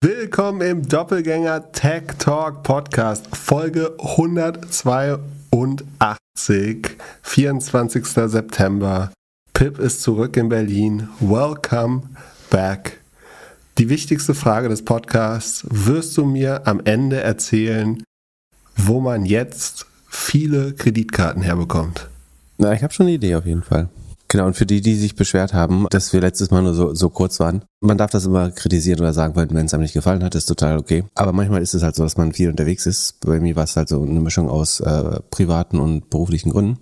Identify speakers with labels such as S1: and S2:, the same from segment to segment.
S1: Willkommen im Doppelgänger Tech Talk Podcast, Folge 182, 24. September. Pip ist zurück in Berlin. Welcome back. Die wichtigste Frage des Podcasts: Wirst du mir am Ende erzählen, wo man jetzt viele Kreditkarten herbekommt?
S2: Na, ich habe schon eine Idee auf jeden Fall. Genau, und für die, die sich beschwert haben, dass wir letztes Mal nur so, so kurz waren, man darf das immer kritisieren oder sagen, wenn es einem nicht gefallen hat, ist total okay. Aber manchmal ist es halt so, dass man viel unterwegs ist. Bei mir war es halt so eine Mischung aus äh, privaten und beruflichen Gründen.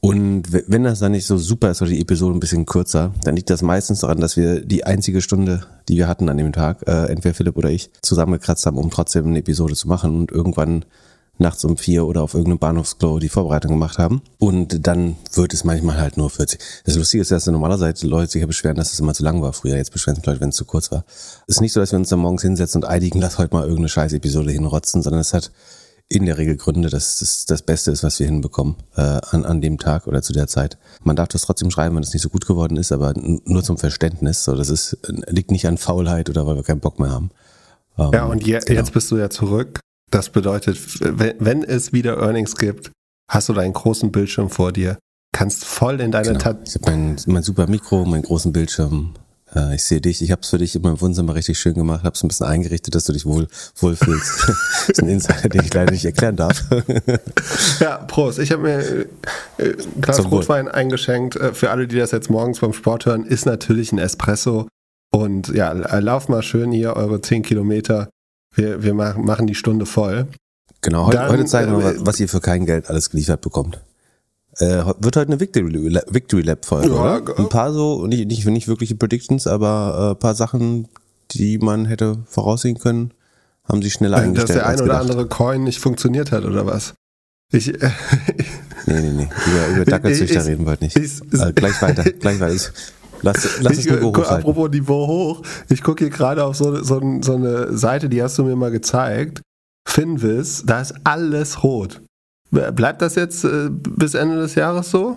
S2: Und wenn das dann nicht so super ist oder die Episode ein bisschen kürzer, dann liegt das meistens daran, dass wir die einzige Stunde, die wir hatten an dem Tag, äh, entweder Philipp oder ich, zusammengekratzt haben, um trotzdem eine Episode zu machen und irgendwann nachts um vier oder auf irgendeinem Bahnhofsklo die Vorbereitung gemacht haben. Und dann wird es manchmal halt nur 40. Das Lustige ist, dass normalerweise Leute sich ja beschweren, dass es immer zu lang war früher. Jetzt beschweren sich Leute, wenn es zu kurz war. Es ist nicht so, dass wir uns dann morgens hinsetzen und eidigen, lass heute mal irgendeine scheiß Episode hinrotzen, sondern es hat in der Regel Gründe, dass das das Beste ist, was wir hinbekommen äh, an, an dem Tag oder zu der Zeit. Man darf das trotzdem schreiben, wenn es nicht so gut geworden ist, aber nur zum Verständnis. So, das ist, liegt nicht an Faulheit oder weil wir keinen Bock mehr haben.
S1: Ähm, ja, und je, genau. jetzt bist du ja zurück das bedeutet, wenn, es wieder Earnings gibt, hast du deinen großen Bildschirm vor dir, kannst voll in deine
S2: genau. Tat. Ich habe mein, mein super Mikro, meinen großen Bildschirm. Äh, ich sehe dich. Ich habe es für dich in meinem Wohnzimmer richtig schön gemacht, habe es ein bisschen eingerichtet, dass du dich wohl wohlfühlst. das ist ein Insider, den ich leider nicht erklären darf.
S1: ja, Prost. Ich habe mir äh, ein Glas Zum Rotwein Wohl. eingeschenkt. Äh, für alle, die das jetzt morgens beim Sport hören, ist natürlich ein Espresso. Und ja, lauf mal schön hier eure 10 Kilometer wir, wir machen die Stunde voll.
S2: Genau, heute, Dann, heute zeigen wir äh, was ihr für kein Geld alles geliefert bekommt. Äh, wird heute eine Victory, Victory Lab Folge, ja, oder? Ein paar so, nicht, nicht, nicht wirkliche Predictions, aber äh, paar Sachen, die man hätte voraussehen können, haben sich schneller eingestellt.
S1: Dass der ein oder andere Coin nicht funktioniert hat, oder was?
S2: Ich, äh, nee, nee, nee. Über, über Dackelzüchter reden wir heute nicht. Ich, also gleich weiter, gleich weiter.
S1: Lass, lass ich, es Niveau hoch Apropos Niveau hoch, ich gucke hier gerade auf so, so, so eine Seite, die hast du mir mal gezeigt. Finvis, da ist alles rot. Bleibt das jetzt äh, bis Ende des Jahres so?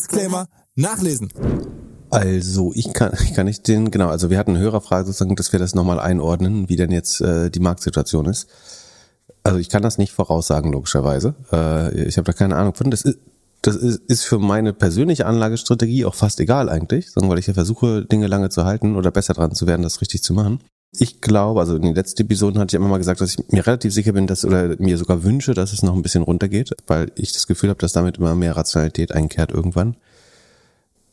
S3: Disclaimer nachlesen.
S2: Also ich kann, ich kann nicht den, genau, also wir hatten eine Hörerfrage sozusagen, dass wir das nochmal einordnen, wie denn jetzt äh, die Marktsituation ist. Also ich kann das nicht voraussagen, logischerweise. Äh, ich habe da keine Ahnung von. Das ist, das ist, ist für meine persönliche Anlagestrategie auch fast egal eigentlich, sondern weil ich ja versuche, Dinge lange zu halten oder besser dran zu werden, das richtig zu machen. Ich glaube, also in den letzten Episoden hatte ich immer mal gesagt, dass ich mir relativ sicher bin, dass oder mir sogar wünsche, dass es noch ein bisschen runtergeht, weil ich das Gefühl habe, dass damit immer mehr Rationalität einkehrt irgendwann.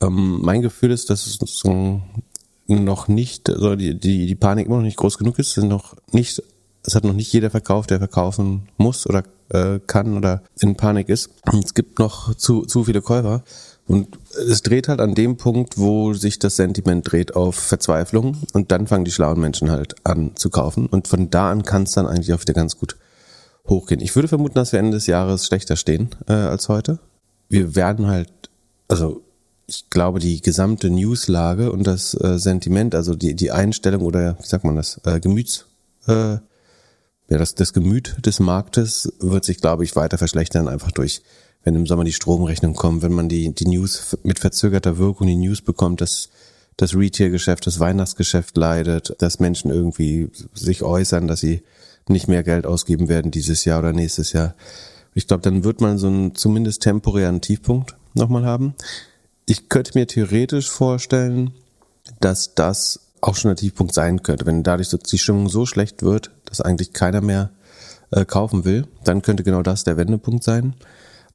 S2: Ähm, mein Gefühl ist, dass es noch nicht, also die, die, die Panik immer noch nicht groß genug ist, es sind noch nicht, es hat noch nicht jeder verkauft, der verkaufen muss oder äh, kann oder in Panik ist. Es gibt noch zu, zu viele Käufer. Und es dreht halt an dem Punkt, wo sich das Sentiment dreht auf Verzweiflung und dann fangen die schlauen Menschen halt an zu kaufen und von da an kann es dann eigentlich auch wieder ganz gut hochgehen. Ich würde vermuten, dass wir Ende des Jahres schlechter stehen äh, als heute. Wir werden halt, also ich glaube, die gesamte Newslage und das äh, Sentiment, also die, die Einstellung oder wie sagt man das, äh, Gemüts, äh, ja, das, das Gemüt des Marktes wird sich, glaube ich, weiter verschlechtern, einfach durch wenn im Sommer die Stromrechnung kommt, wenn man die, die News mit verzögerter Wirkung, die News bekommt, dass das Retail-Geschäft, das Weihnachtsgeschäft leidet, dass Menschen irgendwie sich äußern, dass sie nicht mehr Geld ausgeben werden dieses Jahr oder nächstes Jahr. Ich glaube, dann wird man so einen zumindest temporären Tiefpunkt nochmal haben. Ich könnte mir theoretisch vorstellen, dass das auch schon der Tiefpunkt sein könnte. Wenn dadurch die Stimmung so schlecht wird, dass eigentlich keiner mehr äh, kaufen will, dann könnte genau das der Wendepunkt sein.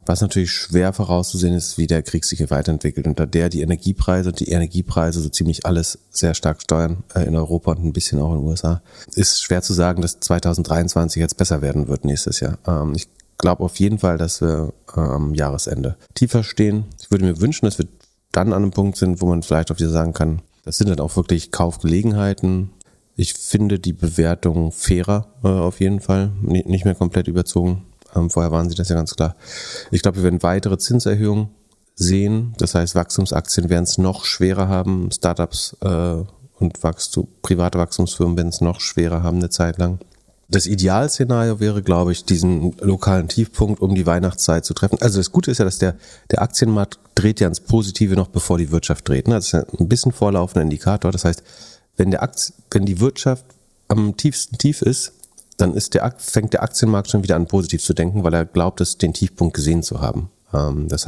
S2: Was natürlich schwer vorauszusehen ist, wie der Krieg sich hier weiterentwickelt. Unter der die Energiepreise und die Energiepreise so ziemlich alles sehr stark steuern äh, in Europa und ein bisschen auch in den USA, ist schwer zu sagen, dass 2023 jetzt besser werden wird nächstes Jahr. Ähm, ich glaube auf jeden Fall, dass wir äh, am Jahresende tiefer stehen. Ich würde mir wünschen, dass wir dann an einem Punkt sind, wo man vielleicht auch wieder sagen kann, das sind dann auch wirklich Kaufgelegenheiten. Ich finde die Bewertung fairer äh, auf jeden Fall, N nicht mehr komplett überzogen. Ähm, vorher waren sie das ja ganz klar. Ich glaube, wir werden weitere Zinserhöhungen sehen. Das heißt, Wachstumsaktien werden es noch schwerer haben, Startups äh, und Wachstum, private Wachstumsfirmen werden es noch schwerer haben eine Zeit lang. Das Idealszenario wäre, glaube ich, diesen lokalen Tiefpunkt um die Weihnachtszeit zu treffen. Also das Gute ist ja, dass der, der Aktienmarkt dreht ja ins Positive noch bevor die Wirtschaft dreht. Ne? Das ist ein bisschen vorlaufender Indikator. Das heißt, wenn, der Aktie, wenn die Wirtschaft am tiefsten tief ist, dann ist der, fängt der Aktienmarkt schon wieder an positiv zu denken, weil er glaubt, es den Tiefpunkt gesehen zu haben. Ähm, das,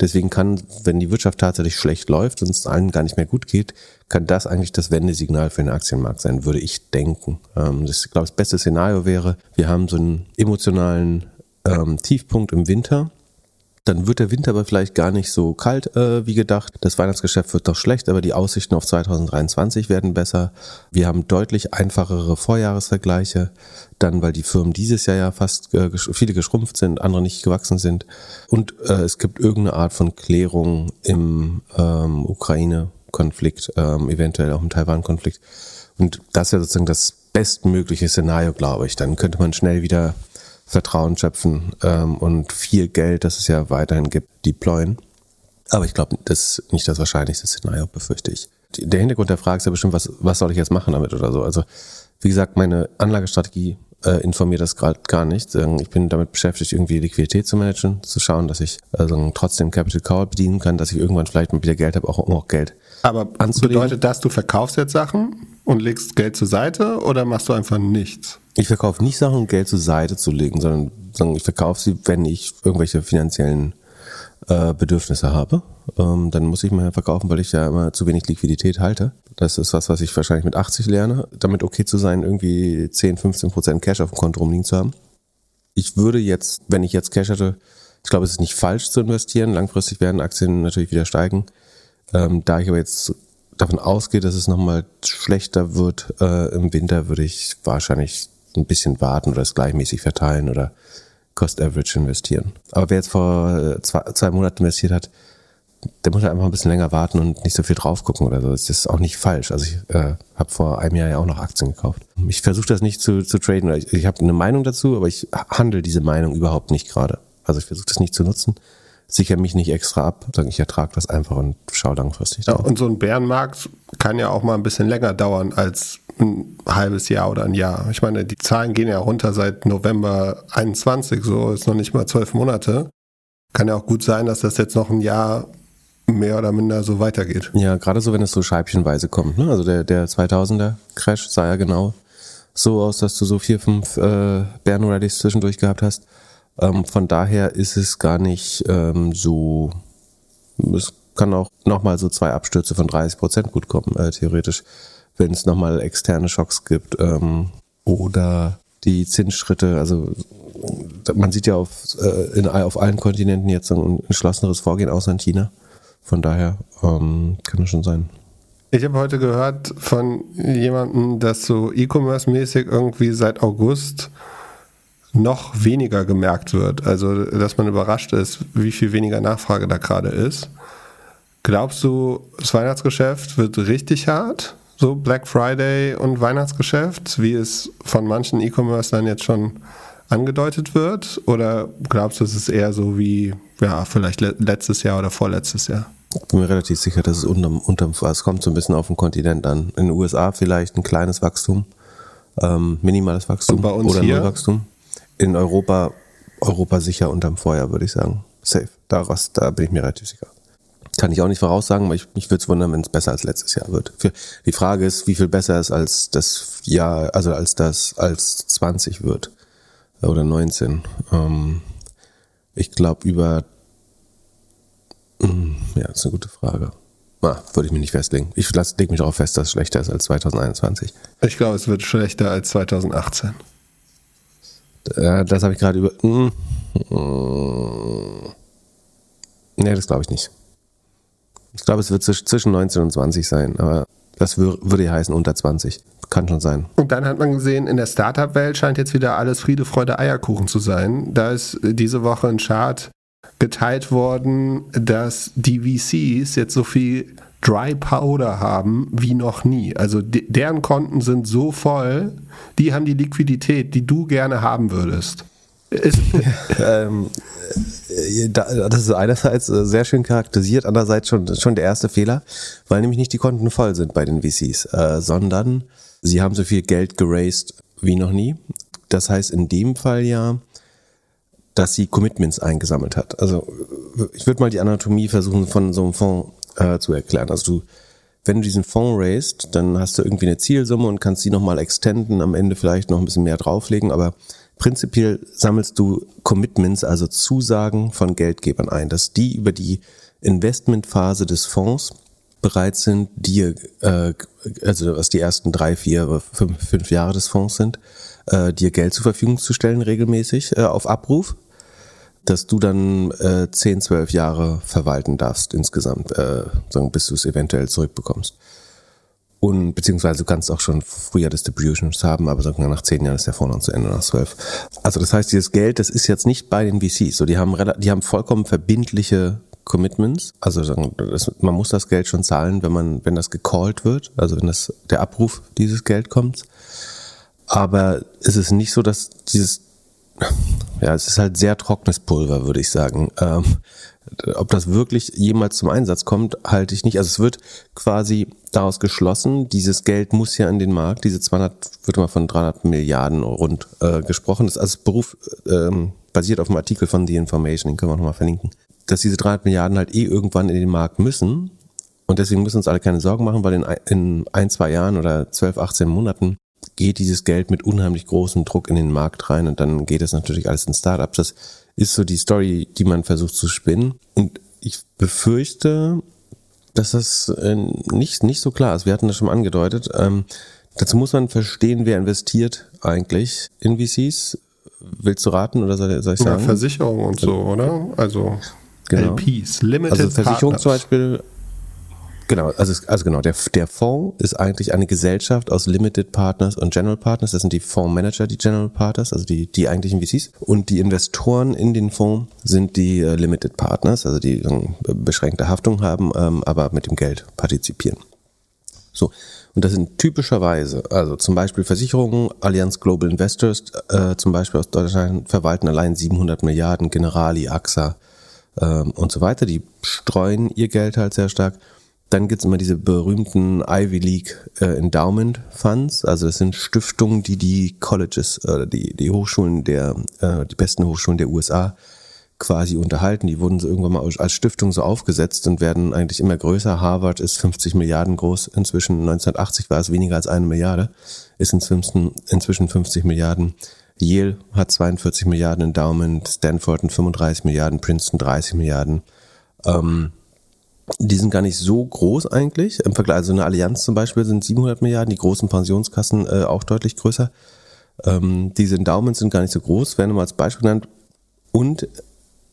S2: deswegen kann, wenn die Wirtschaft tatsächlich schlecht läuft und es allen gar nicht mehr gut geht, kann das eigentlich das Wendesignal für den Aktienmarkt sein, würde ich denken. Ähm, das, ich glaube, das beste Szenario wäre, wir haben so einen emotionalen ähm, Tiefpunkt im Winter dann wird der Winter aber vielleicht gar nicht so kalt äh, wie gedacht. Das Weihnachtsgeschäft wird doch schlecht, aber die Aussichten auf 2023 werden besser. Wir haben deutlich einfachere Vorjahresvergleiche. Dann, weil die Firmen dieses Jahr ja fast äh, viele geschrumpft sind, andere nicht gewachsen sind. Und äh, es gibt irgendeine Art von Klärung im ähm, Ukraine-Konflikt, ähm, eventuell auch im Taiwan-Konflikt. Und das wäre sozusagen das bestmögliche Szenario, glaube ich. Dann könnte man schnell wieder Vertrauen schöpfen ähm, und viel Geld, das es ja weiterhin gibt, deployen. Aber ich glaube, das ist nicht das wahrscheinlichste Szenario, befürchte ich. Der Hintergrund der Frage ist ja bestimmt, was, was soll ich jetzt machen damit oder so. Also, wie gesagt, meine Anlagestrategie äh, informiert das gerade gar nicht. Ich bin damit beschäftigt, irgendwie Liquidität zu managen, zu schauen, dass ich also trotzdem Capital Call bedienen kann, dass ich irgendwann vielleicht mal wieder Geld habe, auch um auch Geld
S1: Aber anzulegen. bedeutet das, du verkaufst jetzt Sachen und legst Geld zur Seite oder machst du einfach nichts?
S2: Ich verkaufe nicht Sachen, um Geld zur Seite zu legen, sondern ich verkaufe sie, wenn ich irgendwelche finanziellen äh, Bedürfnisse habe. Ähm, dann muss ich mal verkaufen, weil ich ja immer zu wenig Liquidität halte. Das ist was, was ich wahrscheinlich mit 80 lerne, damit okay zu sein, irgendwie 10, 15 Prozent Cash auf dem Konto rumliegen zu haben. Ich würde jetzt, wenn ich jetzt Cash hätte, ich glaube, es ist nicht falsch zu investieren. Langfristig werden Aktien natürlich wieder steigen. Ähm, da ich aber jetzt davon ausgehe, dass es nochmal schlechter wird äh, im Winter, würde ich wahrscheinlich ein bisschen warten oder es gleichmäßig verteilen oder Cost Average investieren. Aber wer jetzt vor äh, zwei, zwei Monaten investiert hat, der muss halt einfach ein bisschen länger warten und nicht so viel drauf gucken oder so. Das ist auch nicht falsch. Also ich äh, habe vor einem Jahr ja auch noch Aktien gekauft. Ich versuche das nicht zu, zu traden. Ich, ich habe eine Meinung dazu, aber ich handle diese Meinung überhaupt nicht gerade. Also ich versuche das nicht zu nutzen sichere mich nicht extra ab, sondern ich ertrage das einfach und schaue langfristig
S1: drauf. Ja, und so ein Bärenmarkt kann ja auch mal ein bisschen länger dauern als ein halbes Jahr oder ein Jahr. Ich meine, die Zahlen gehen ja runter seit November 21, so ist noch nicht mal zwölf Monate. Kann ja auch gut sein, dass das jetzt noch ein Jahr mehr oder minder so weitergeht.
S2: Ja, gerade so, wenn es so scheibchenweise kommt. Ne? Also der, der 2000er Crash sah ja genau so aus, dass du so vier, fünf äh, Bären-Rallys zwischendurch gehabt hast. Ähm, von daher ist es gar nicht ähm, so, es kann auch nochmal so zwei Abstürze von 30 Prozent gut kommen, äh, theoretisch, wenn es nochmal externe Schocks gibt ähm, oder die Zinsschritte, also man sieht ja auf, äh, in, auf allen Kontinenten jetzt ein entschlosseneres Vorgehen außer in China. Von daher ähm, kann das schon sein.
S1: Ich habe heute gehört von jemandem, dass so E-Commerce-mäßig irgendwie seit August noch weniger gemerkt wird. Also, dass man überrascht ist, wie viel weniger Nachfrage da gerade ist. Glaubst du, das Weihnachtsgeschäft wird richtig hart? So Black Friday und Weihnachtsgeschäft, wie es von manchen E-Commercern jetzt schon angedeutet wird? Oder glaubst du, es ist eher so wie, ja, vielleicht letztes Jahr oder vorletztes Jahr?
S2: Ich bin mir relativ sicher, dass es unterm, unterm, es kommt so ein bisschen auf den Kontinent an. In den USA vielleicht ein kleines Wachstum, ähm, minimales Wachstum
S1: oder
S2: hier? Wachstum in Europa, Europa sicher unterm Feuer, würde ich sagen. Safe. Daraus, da bin ich mir relativ sicher. Kann ich auch nicht voraussagen, aber ich, mich würde es wundern, wenn es besser als letztes Jahr wird. Für, die Frage ist, wie viel besser es als das Jahr, also als das, als 20 wird. Oder 19. Ähm, ich glaube über, hm, ja, das ist eine gute Frage. Ah, würde ich mich nicht festlegen. Ich lege mich darauf fest, dass es schlechter ist als 2021.
S1: Ich glaube, es wird schlechter als 2018.
S2: Äh, das habe ich gerade über. Mm, mm, nee, das glaube ich nicht. Ich glaube, es wird zwischen 19 und 20 sein, aber das würde ja heißen unter 20. Kann schon sein.
S1: Und dann hat man gesehen, in der Startup-Welt scheint jetzt wieder alles Friede, Freude, Eierkuchen zu sein. Da ist diese Woche ein Chart geteilt worden, dass die VCs jetzt so viel Dry Powder haben wie noch nie. Also de deren Konten sind so voll, die haben die Liquidität, die du gerne haben würdest.
S2: ähm, äh, das ist einerseits äh, sehr schön charakterisiert, andererseits schon, schon der erste Fehler, weil nämlich nicht die Konten voll sind bei den VCs, äh, sondern sie haben so viel Geld geraced wie noch nie. Das heißt in dem Fall ja, dass sie Commitments eingesammelt hat. Also ich würde mal die Anatomie versuchen von so einem Fonds äh, zu erklären. Also du, wenn du diesen Fonds raised, dann hast du irgendwie eine Zielsumme und kannst die nochmal extenden, am Ende vielleicht noch ein bisschen mehr drauflegen, aber prinzipiell sammelst du Commitments, also Zusagen von Geldgebern ein, dass die über die Investmentphase des Fonds bereit sind, dir, äh, also was die ersten drei, vier, fünf, fünf Jahre des Fonds sind, äh, dir Geld zur Verfügung zu stellen regelmäßig äh, auf Abruf dass du dann äh, 10, 12 Jahre verwalten darfst insgesamt, äh, sagen, bis du es eventuell zurückbekommst. Und beziehungsweise du kannst auch schon früher Distributions haben, aber sagen wir nach zehn Jahren ist der dann zu Ende, nach zwölf. Also das heißt, dieses Geld, das ist jetzt nicht bei den VCs. So, die haben die haben vollkommen verbindliche Commitments. Also das, man muss das Geld schon zahlen, wenn man, wenn das gecallt wird, also wenn das der Abruf dieses Geld kommt. Aber es ist nicht so, dass dieses ja, es ist halt sehr trockenes Pulver, würde ich sagen. Ähm, ob das wirklich jemals zum Einsatz kommt, halte ich nicht. Also es wird quasi daraus geschlossen, dieses Geld muss ja in den Markt, diese 200, wird mal von 300 Milliarden rund äh, gesprochen. Das ist also Beruf ähm, basiert auf einem Artikel von The Information, den können wir nochmal verlinken. Dass diese 300 Milliarden halt eh irgendwann in den Markt müssen. Und deswegen müssen uns alle keine Sorgen machen, weil in, in ein, zwei Jahren oder 12, 18 Monaten geht dieses Geld mit unheimlich großem Druck in den Markt rein und dann geht es natürlich alles in Startups. Das ist so die Story, die man versucht zu spinnen. Und ich befürchte, dass das äh, nicht, nicht so klar ist. Wir hatten das schon mal angedeutet. Ähm, dazu muss man verstehen, wer investiert eigentlich in VCs. Willst du raten oder soll, soll ich sagen?
S1: Ja, Versicherung und so, oder? Also genau. LPs, Limited
S2: Also Versicherung Partners. zum Beispiel Genau, also, also genau, der, der Fonds ist eigentlich eine Gesellschaft aus Limited Partners und General Partners. Das sind die Fondsmanager, die General Partners, also die, die eigentlichen VCs. Und die Investoren in den Fonds sind die äh, Limited Partners, also die äh, beschränkte Haftung haben, ähm, aber mit dem Geld partizipieren. So. Und das sind typischerweise, also zum Beispiel Versicherungen, Allianz Global Investors, äh, zum Beispiel aus Deutschland, verwalten allein 700 Milliarden, Generali, AXA ähm, und so weiter. Die streuen ihr Geld halt sehr stark. Dann gibt's immer diese berühmten Ivy League äh, Endowment Funds. Also das sind Stiftungen, die die Colleges, äh, die, die Hochschulen der, äh, die besten Hochschulen der USA quasi unterhalten. Die wurden so irgendwann mal als Stiftung so aufgesetzt und werden eigentlich immer größer. Harvard ist 50 Milliarden groß. Inzwischen 1980 war es weniger als eine Milliarde, ist inzwischen, inzwischen 50 Milliarden. Yale hat 42 Milliarden Endowment, Stanford 35 Milliarden, Princeton 30 Milliarden. Ähm, die sind gar nicht so groß eigentlich. Im Vergleich, also eine Allianz zum Beispiel sind 700 Milliarden, die großen Pensionskassen äh, auch deutlich größer. Ähm, diese Endowments sind gar nicht so groß, werden mal als Beispiel genannt. Und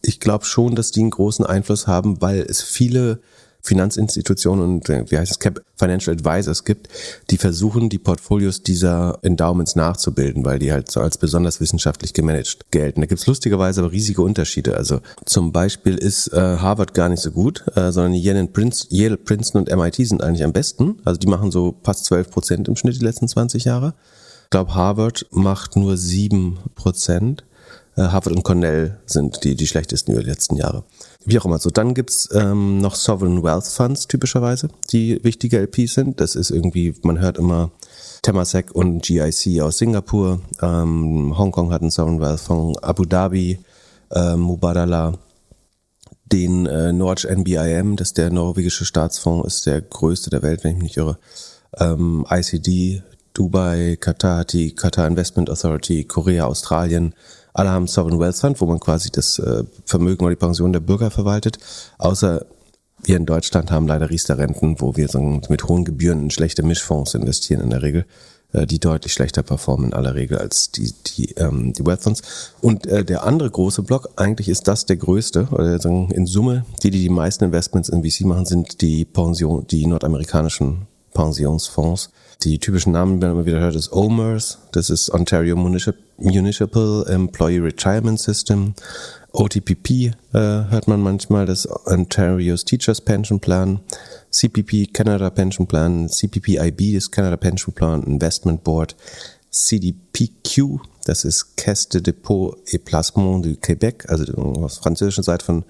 S2: ich glaube schon, dass die einen großen Einfluss haben, weil es viele Finanzinstitutionen und äh, wie heißt es, Cap Financial Advisors gibt, die versuchen, die Portfolios dieser Endowments nachzubilden, weil die halt so als besonders wissenschaftlich gemanagt gelten. Da gibt's lustigerweise aber riesige Unterschiede. Also zum Beispiel ist äh, Harvard gar nicht so gut, äh, sondern Yale, Prince, Yale, Princeton und MIT sind eigentlich am besten. Also die machen so fast 12 Prozent im Schnitt die letzten 20 Jahre. Ich glaube, Harvard macht nur sieben Prozent. Äh, Harvard und Cornell sind die, die schlechtesten über die letzten Jahre. Wie auch immer. So, dann gibt's ähm, noch Sovereign Wealth Funds typischerweise, die wichtige LPs sind. Das ist irgendwie, man hört immer Temasek und GIC aus Singapur. Ähm, Hongkong hat einen Sovereign Wealth Fonds, Abu Dhabi, ähm, Mubadala, den äh, Norge NBIM, das ist der norwegische Staatsfonds, ist der größte der Welt, wenn ich mich nicht irre. Ähm, ICD, Dubai, Katar, die Qatar Investment Authority, Korea, Australien, alle haben Sovereign Wealth Fund, wo man quasi das äh, Vermögen oder die Pension der Bürger verwaltet. Außer wir in Deutschland haben leider Riester-Renten, wo wir mit hohen Gebühren in schlechte Mischfonds investieren in der Regel, äh, die deutlich schlechter performen in aller Regel als die, die, ähm, die Wealth Funds. Und äh, der andere große Block, eigentlich ist das der größte, oder in Summe, die, die die meisten Investments in VC machen, sind die Pension, die nordamerikanischen Pensionsfonds. Die typischen Namen, die man immer wieder hört, ist OMERS, das ist Ontario Municipal Employee Retirement System. OTPP äh, hört man manchmal, das Ontario's Teachers Pension Plan, CPP Canada Pension Plan, CPPIB, das Canada Pension Plan Investment Board, CDPQ, das ist Caisse de Dépôt et Placement du Québec, also aus französischen Seite von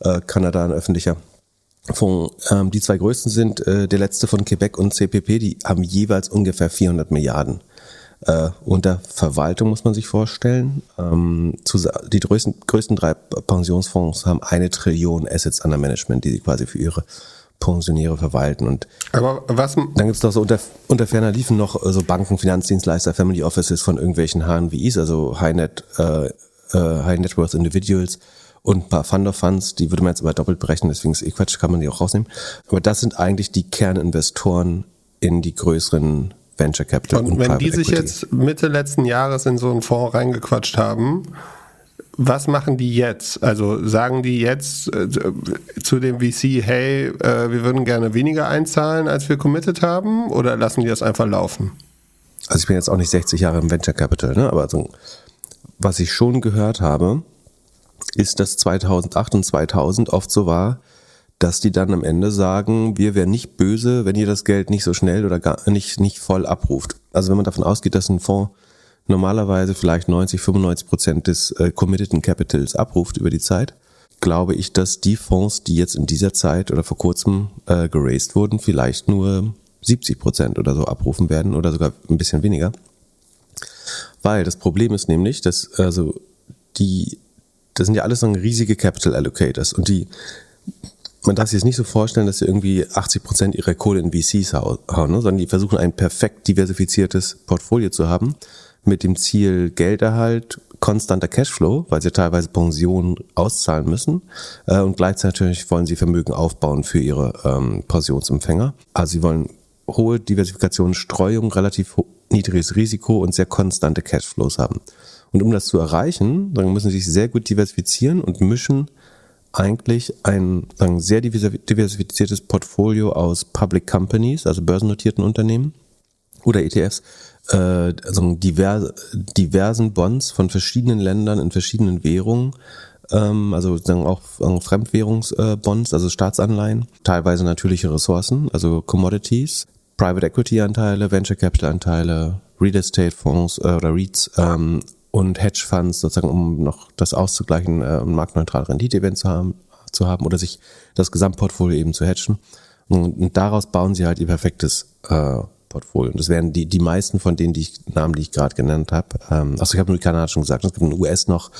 S2: äh, Kanada ein öffentlicher Fonds. Ähm, die zwei größten sind äh, der letzte von Quebec und CPP, die haben jeweils ungefähr 400 Milliarden äh, unter Verwaltung, muss man sich vorstellen. Ähm, zu, die größten, größten drei Pensionsfonds haben eine Trillion Assets under Management, die sie quasi für ihre Pensionäre verwalten. Und
S1: Aber was,
S2: dann gibt es noch so unter, unter ferner liefen noch äh, so Banken, Finanzdienstleister, Family Offices von irgendwelchen HNWIs, also High Net, äh, äh, High Net Worth Individuals und ein paar Fund of Funds, die würde man jetzt aber doppelt berechnen, deswegen ist eh Quatsch, kann man die auch rausnehmen. Aber das sind eigentlich die Kerninvestoren in die größeren Venture Capital und,
S1: und wenn
S2: Private
S1: die sich
S2: Equity.
S1: jetzt Mitte letzten Jahres in so einen Fonds reingequatscht haben, was machen die jetzt? Also sagen die jetzt äh, zu dem VC, hey, äh, wir würden gerne weniger einzahlen, als wir committed haben, oder lassen die das einfach laufen?
S2: also ich bin jetzt auch nicht 60 Jahre im Venture Capital, ne? aber so, was ich schon gehört habe, ist, dass 2008 und 2000 oft so war, dass die dann am Ende sagen, wir wären nicht böse, wenn ihr das Geld nicht so schnell oder gar nicht, nicht voll abruft. Also wenn man davon ausgeht, dass ein Fonds normalerweise vielleicht 90, 95 Prozent des äh, committeden Capitals abruft über die Zeit, glaube ich, dass die Fonds, die jetzt in dieser Zeit oder vor kurzem äh, geraced wurden, vielleicht nur 70 Prozent oder so abrufen werden oder sogar ein bisschen weniger. Weil das Problem ist nämlich, dass also die, das sind ja alles so riesige Capital Allocators und die, man darf sich jetzt nicht so vorstellen, dass sie irgendwie 80 Prozent ihrer Kohle in VCs hau- hauen, ne? sondern die versuchen ein perfekt diversifiziertes Portfolio zu haben mit dem Ziel Gelderhalt, konstanter Cashflow, weil sie teilweise Pensionen auszahlen müssen äh, und gleichzeitig natürlich wollen sie Vermögen aufbauen für ihre ähm, Pensionsempfänger. Also sie wollen hohe Diversifikation, Streuung, relativ niedriges Risiko und sehr konstante Cashflows haben. Und um das zu erreichen, dann müssen sie sich sehr gut diversifizieren und mischen eigentlich ein sagen, sehr diversi- diversifiziertes Portfolio aus Public Companies, also börsennotierten Unternehmen oder ETFs, äh, also divers, diversen Bonds von verschiedenen Ländern in verschiedenen Währungen, ähm, also sozusagen auch äh, Fremdwährungsbonds, also Staatsanleihen, teilweise natürliche Ressourcen, also Commodities, Private Equity Anteile, Venture Capital Anteile, Real Estate Fonds äh, oder REITs ähm, und Hedge Funds sozusagen, um noch das auszugleichen, äh, um marktneutrale Rendite-Event zu haben, zu haben oder sich das Gesamtportfolio eben zu hedgen. Und, und daraus bauen sie halt ihr perfektes äh, Portfolio. Und das wären die, die meisten von denen, die ich, Namen, die ich gerade genannt habe. Ähm, also ich habe nur die Kanadier schon gesagt, es gibt in den US noch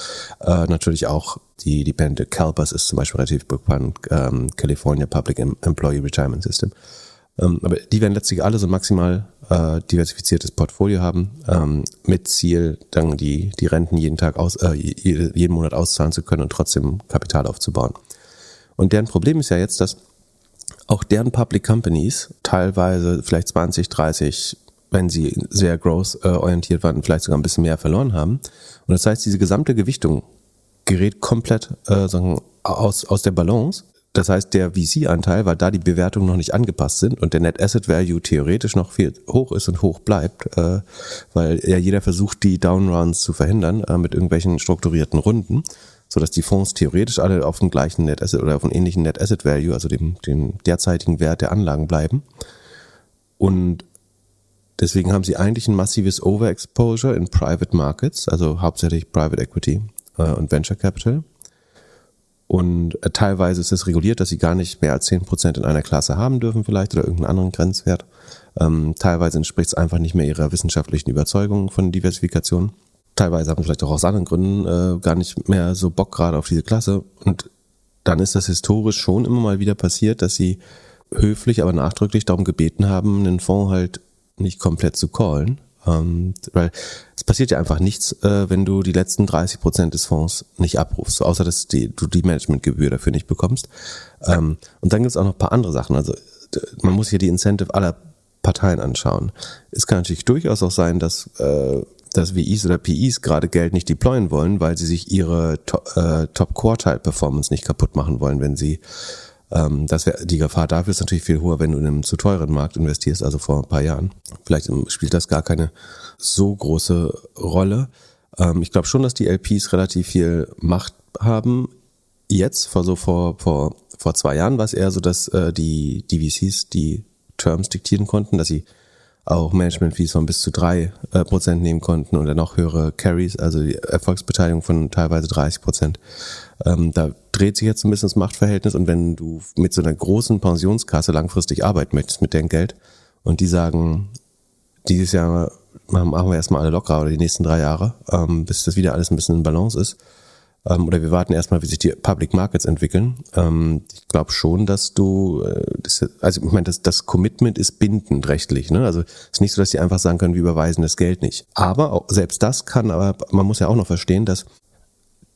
S2: äh, natürlich auch die, die Band CalPERS ist zum Beispiel relativ bekannt, ähm, California Public Em- Employee Retirement System. Ähm, aber die werden letztlich alle so maximal äh, diversifiziertes Portfolio haben, ähm, mit Ziel, dann die, die Renten jeden Tag aus, äh, jede, jeden Monat auszahlen zu können und trotzdem Kapital aufzubauen. Und deren Problem ist ja jetzt, dass auch deren Public Companies teilweise vielleicht 20, 30, wenn sie sehr growth äh, orientiert waren, vielleicht sogar ein bisschen mehr verloren haben. Und das heißt, diese gesamte Gewichtung gerät komplett äh, sagen, aus, aus der Balance. Das heißt, der VC-Anteil, weil da die Bewertungen noch nicht angepasst sind und der Net Asset Value theoretisch noch viel hoch ist und hoch bleibt, äh, weil ja jeder versucht, die Downruns zu verhindern äh, mit irgendwelchen strukturierten Runden, so dass die Fonds theoretisch alle auf dem gleichen Net Asset oder auf einem ähnlichen Net Asset Value, also dem, dem derzeitigen Wert der Anlagen bleiben. Und deswegen haben sie eigentlich ein massives Overexposure in Private Markets, also hauptsächlich Private Equity äh, und Venture Capital. Und äh, teilweise ist es reguliert, dass sie gar nicht mehr als 10% in einer Klasse haben dürfen vielleicht oder irgendeinen anderen Grenzwert. Ähm, teilweise entspricht es einfach nicht mehr ihrer wissenschaftlichen Überzeugung von Diversifikation. Teilweise haben vielleicht auch aus anderen Gründen äh, gar nicht mehr so Bock gerade auf diese Klasse. Und dann ist das historisch schon immer mal wieder passiert, dass sie höflich, aber nachdrücklich darum gebeten haben, einen Fonds halt nicht komplett zu callen. Ähm, weil es passiert ja einfach nichts, äh, wenn du die letzten 30 Prozent des Fonds nicht abrufst, so außer dass die, du die Managementgebühr dafür nicht bekommst. Ähm, und dann gibt es auch noch ein paar andere Sachen. Also man muss hier die Incentive aller Parteien anschauen. Es kann natürlich durchaus auch sein, dass, äh, dass WIs oder PIs gerade Geld nicht deployen wollen, weil sie sich ihre to äh, Top-Quartile-Performance nicht kaputt machen wollen, wenn sie Ähm, das wär, die Gefahr dafür ist natürlich viel höher, wenn du in einem zu teuren Markt investierst, also vor ein paar Jahren. Vielleicht ähm, spielt das gar keine so große Rolle. Ähm, ich glaube schon, dass die LPs relativ viel Macht haben. Jetzt, vor so vor, vor, vor zwei Jahren war es eher so, dass äh, die, die VCs die Terms diktieren konnten, dass sie auch Management-Fees von bis zu drei äh, Prozent nehmen konnten und dann noch höhere Carries, also die Erfolgsbeteiligung von teilweise 30 Prozent. Ähm, da dreht sich jetzt ein bisschen das Machtverhältnis und wenn du mit so einer großen Pensionskasse langfristig arbeiten möchtest mit deinem Geld und die sagen, dieses Jahr machen wir erstmal alle locker oder die nächsten drei Jahre, ähm, bis das wieder alles ein bisschen in Balance ist, ähm, oder wir warten erstmal, wie sich die Public Markets entwickeln. Ähm, ich glaube schon, dass du, äh, das, also ich meine, das, das Commitment ist bindend rechtlich. Ne? Also es ist nicht so, dass die einfach sagen können, wir überweisen das Geld nicht. Aber auch, selbst das kann, aber man muss ja auch noch verstehen, dass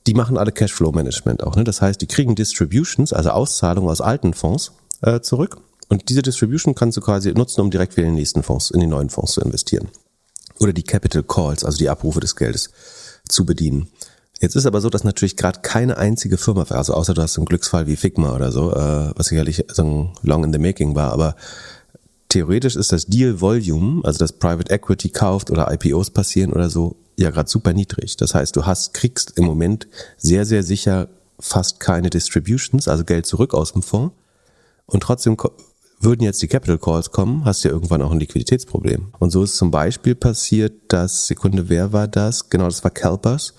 S2: die machen alle Cashflow-Management auch. Ne? Das heißt, die kriegen Distributions, also Auszahlungen aus alten Fonds äh, zurück. Und diese Distribution kannst du quasi nutzen, um direkt wieder in den nächsten Fonds, in die neuen Fonds zu investieren. Oder die Capital Calls, also die Abrufe des Geldes zu bedienen. Jetzt ist aber so, dass natürlich gerade keine einzige Firma, also außer du hast einen Glücksfall wie Figma oder so, äh, was sicherlich so ein long in the making war, aber theoretisch ist das Deal Volume, also das Private Equity kauft oder IPOs passieren oder so, ja gerade super niedrig. Das heißt, du hast, kriegst im Moment sehr, sehr sicher fast keine Distributions, also Geld zurück aus dem Fonds. Und trotzdem würden jetzt die Capital Calls kommen, hast du ja irgendwann auch ein Liquiditätsproblem. Und so ist zum Beispiel passiert, dass, Sekunde, wer war das? Genau, das war Calpers.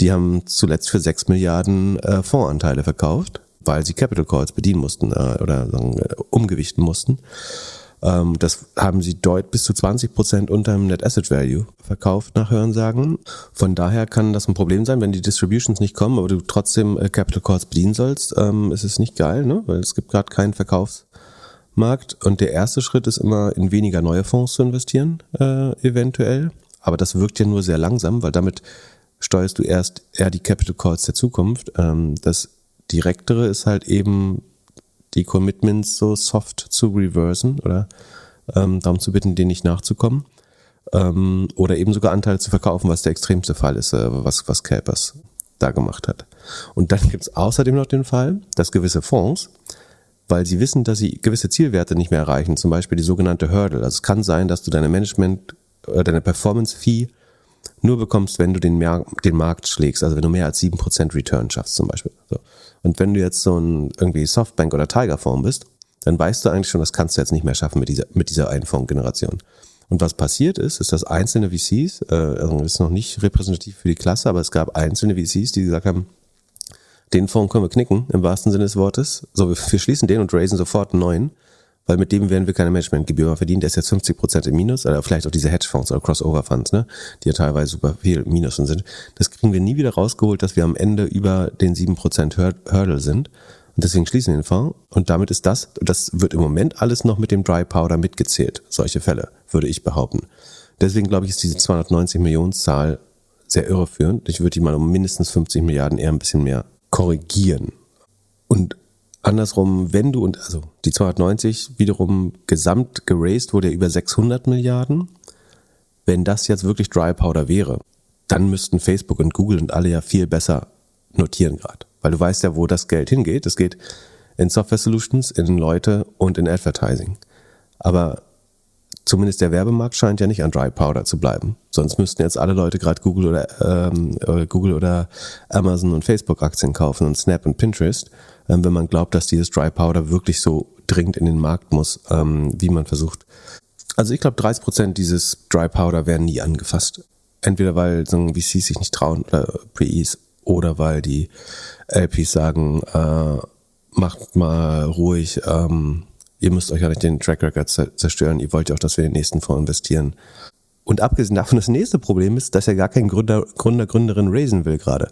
S2: Die haben zuletzt für 6 Milliarden äh, Fondsanteile verkauft, weil sie Capital Calls bedienen mussten äh, oder sagen, äh, umgewichten mussten. Ähm, das haben sie deut bis zu 20 Prozent unter dem Net Asset Value verkauft nach Hörensagen. Von daher kann das ein Problem sein, wenn die Distributions nicht kommen, aber du trotzdem äh, Capital Calls bedienen sollst, ähm, ist es nicht geil, ne? weil es gibt gerade keinen Verkaufsmarkt. Und der erste Schritt ist immer in weniger neue Fonds zu investieren, äh, eventuell. Aber das wirkt ja nur sehr langsam, weil damit steuerst du erst eher die Capital Calls der Zukunft. Ähm, das Direktere ist halt eben die Commitments so soft zu reversen oder ähm, darum zu bitten, denen nicht nachzukommen. Ähm, oder eben sogar Anteile zu verkaufen, was der extremste Fall ist, äh, was, was Calpers da gemacht hat. Und dann gibt's außerdem noch den Fall, dass gewisse Fonds, weil sie wissen, dass sie gewisse Zielwerte nicht mehr erreichen, zum Beispiel die sogenannte Hurdle. Also es kann sein, dass du deine Management, äh, deine Performance-Fee nur bekommst, wenn du den, Mer den Markt schlägst, also wenn du mehr als 7% Return schaffst zum Beispiel. So. Und wenn du jetzt so ein irgendwie Softbank oder Tiger Form bist, dann weißt du eigentlich schon, das kannst du jetzt nicht mehr schaffen mit dieser, mit dieser einen Fondsgeneration. Und was passiert ist, ist, dass einzelne VCs, äh, also das ist noch nicht repräsentativ für die Klasse, aber es gab einzelne VCs, die gesagt haben, den Fonds können wir knicken, im wahrsten Sinne des Wortes. So, wir, wir schließen den und raisen sofort einen neuen weil mit dem werden wir keine Managementgebühr mehr verdienen. Der ist jetzt 50 Prozent im Minus, oder vielleicht auch diese Hedgefonds oder Crossover-Funds, ne, die ja teilweise super viel Minus sind. Das kriegen wir nie wieder rausgeholt, dass wir am Ende über den 7 Prozent Hurdle sind. Und deswegen schließen wir den Fonds. Und damit ist das, das wird im Moment alles noch mit dem Dry Powder mitgezählt. Solche Fälle, würde ich behaupten. Deswegen glaube ich, ist diese 290 Millionen Zahl sehr irreführend. Ich würde die mal um mindestens 50 Milliarden eher ein bisschen mehr korrigieren. Und Andersrum, wenn du, und also die 290 wiederum gesamt geraced wurde ja über 600 Milliarden. Wenn das jetzt wirklich Dry Powder wäre, dann müssten Facebook und Google und alle ja viel besser notieren gerade. Weil du weißt ja, wo das Geld hingeht. Es geht in Software Solutions, in Leute und in Advertising. Aber zumindest der Werbemarkt scheint ja nicht an Dry Powder zu bleiben. Sonst müssten jetzt alle Leute gerade Google oder ähm, äh, Google oder Amazon und Facebook Aktien kaufen und Snap und Pinterest wenn man glaubt, dass dieses Dry Powder wirklich so dringend in den Markt muss, ähm, wie man versucht. Also ich glaube, 30 Prozent dieses Dry Powder werden nie angefasst. Entweder weil so ein VCs sich nicht trauen oder PEs oder weil die LPs sagen, äh, macht mal ruhig, ähm, ihr müsst euch ja nicht den Track Record zerstören, ihr wollt ja auch, dass wir in den nächsten Fonds investieren. Und abgesehen davon, das nächste Problem ist, dass ja gar kein Gründer, Gründer, Gründerin raisen will gerade.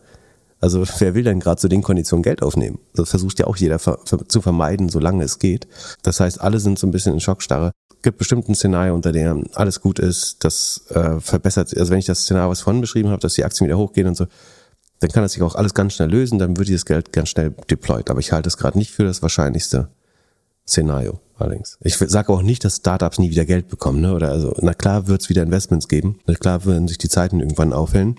S2: Also wer will denn gerade zu den Konditionen Geld aufnehmen? Das versucht ja auch jeder ver zu vermeiden, solange es geht. Das heißt, alle sind so ein bisschen in Schockstarre. Es gibt bestimmt ein Szenario, unter dem alles gut ist, das äh, verbessert, also wenn ich das Szenario, was vorhin beschrieben habe, dass die Aktien wieder hochgehen und so, dann kann das sich auch alles ganz schnell lösen, dann wird dieses Geld ganz schnell deployed. Aber ich halte es gerade nicht für das wahrscheinlichste Szenario allerdings. Ich sage auch nicht, dass Startups nie wieder Geld bekommen, ne? Oder also, na klar wird es wieder Investments geben. Na klar würden sich die Zeiten irgendwann aufhellen.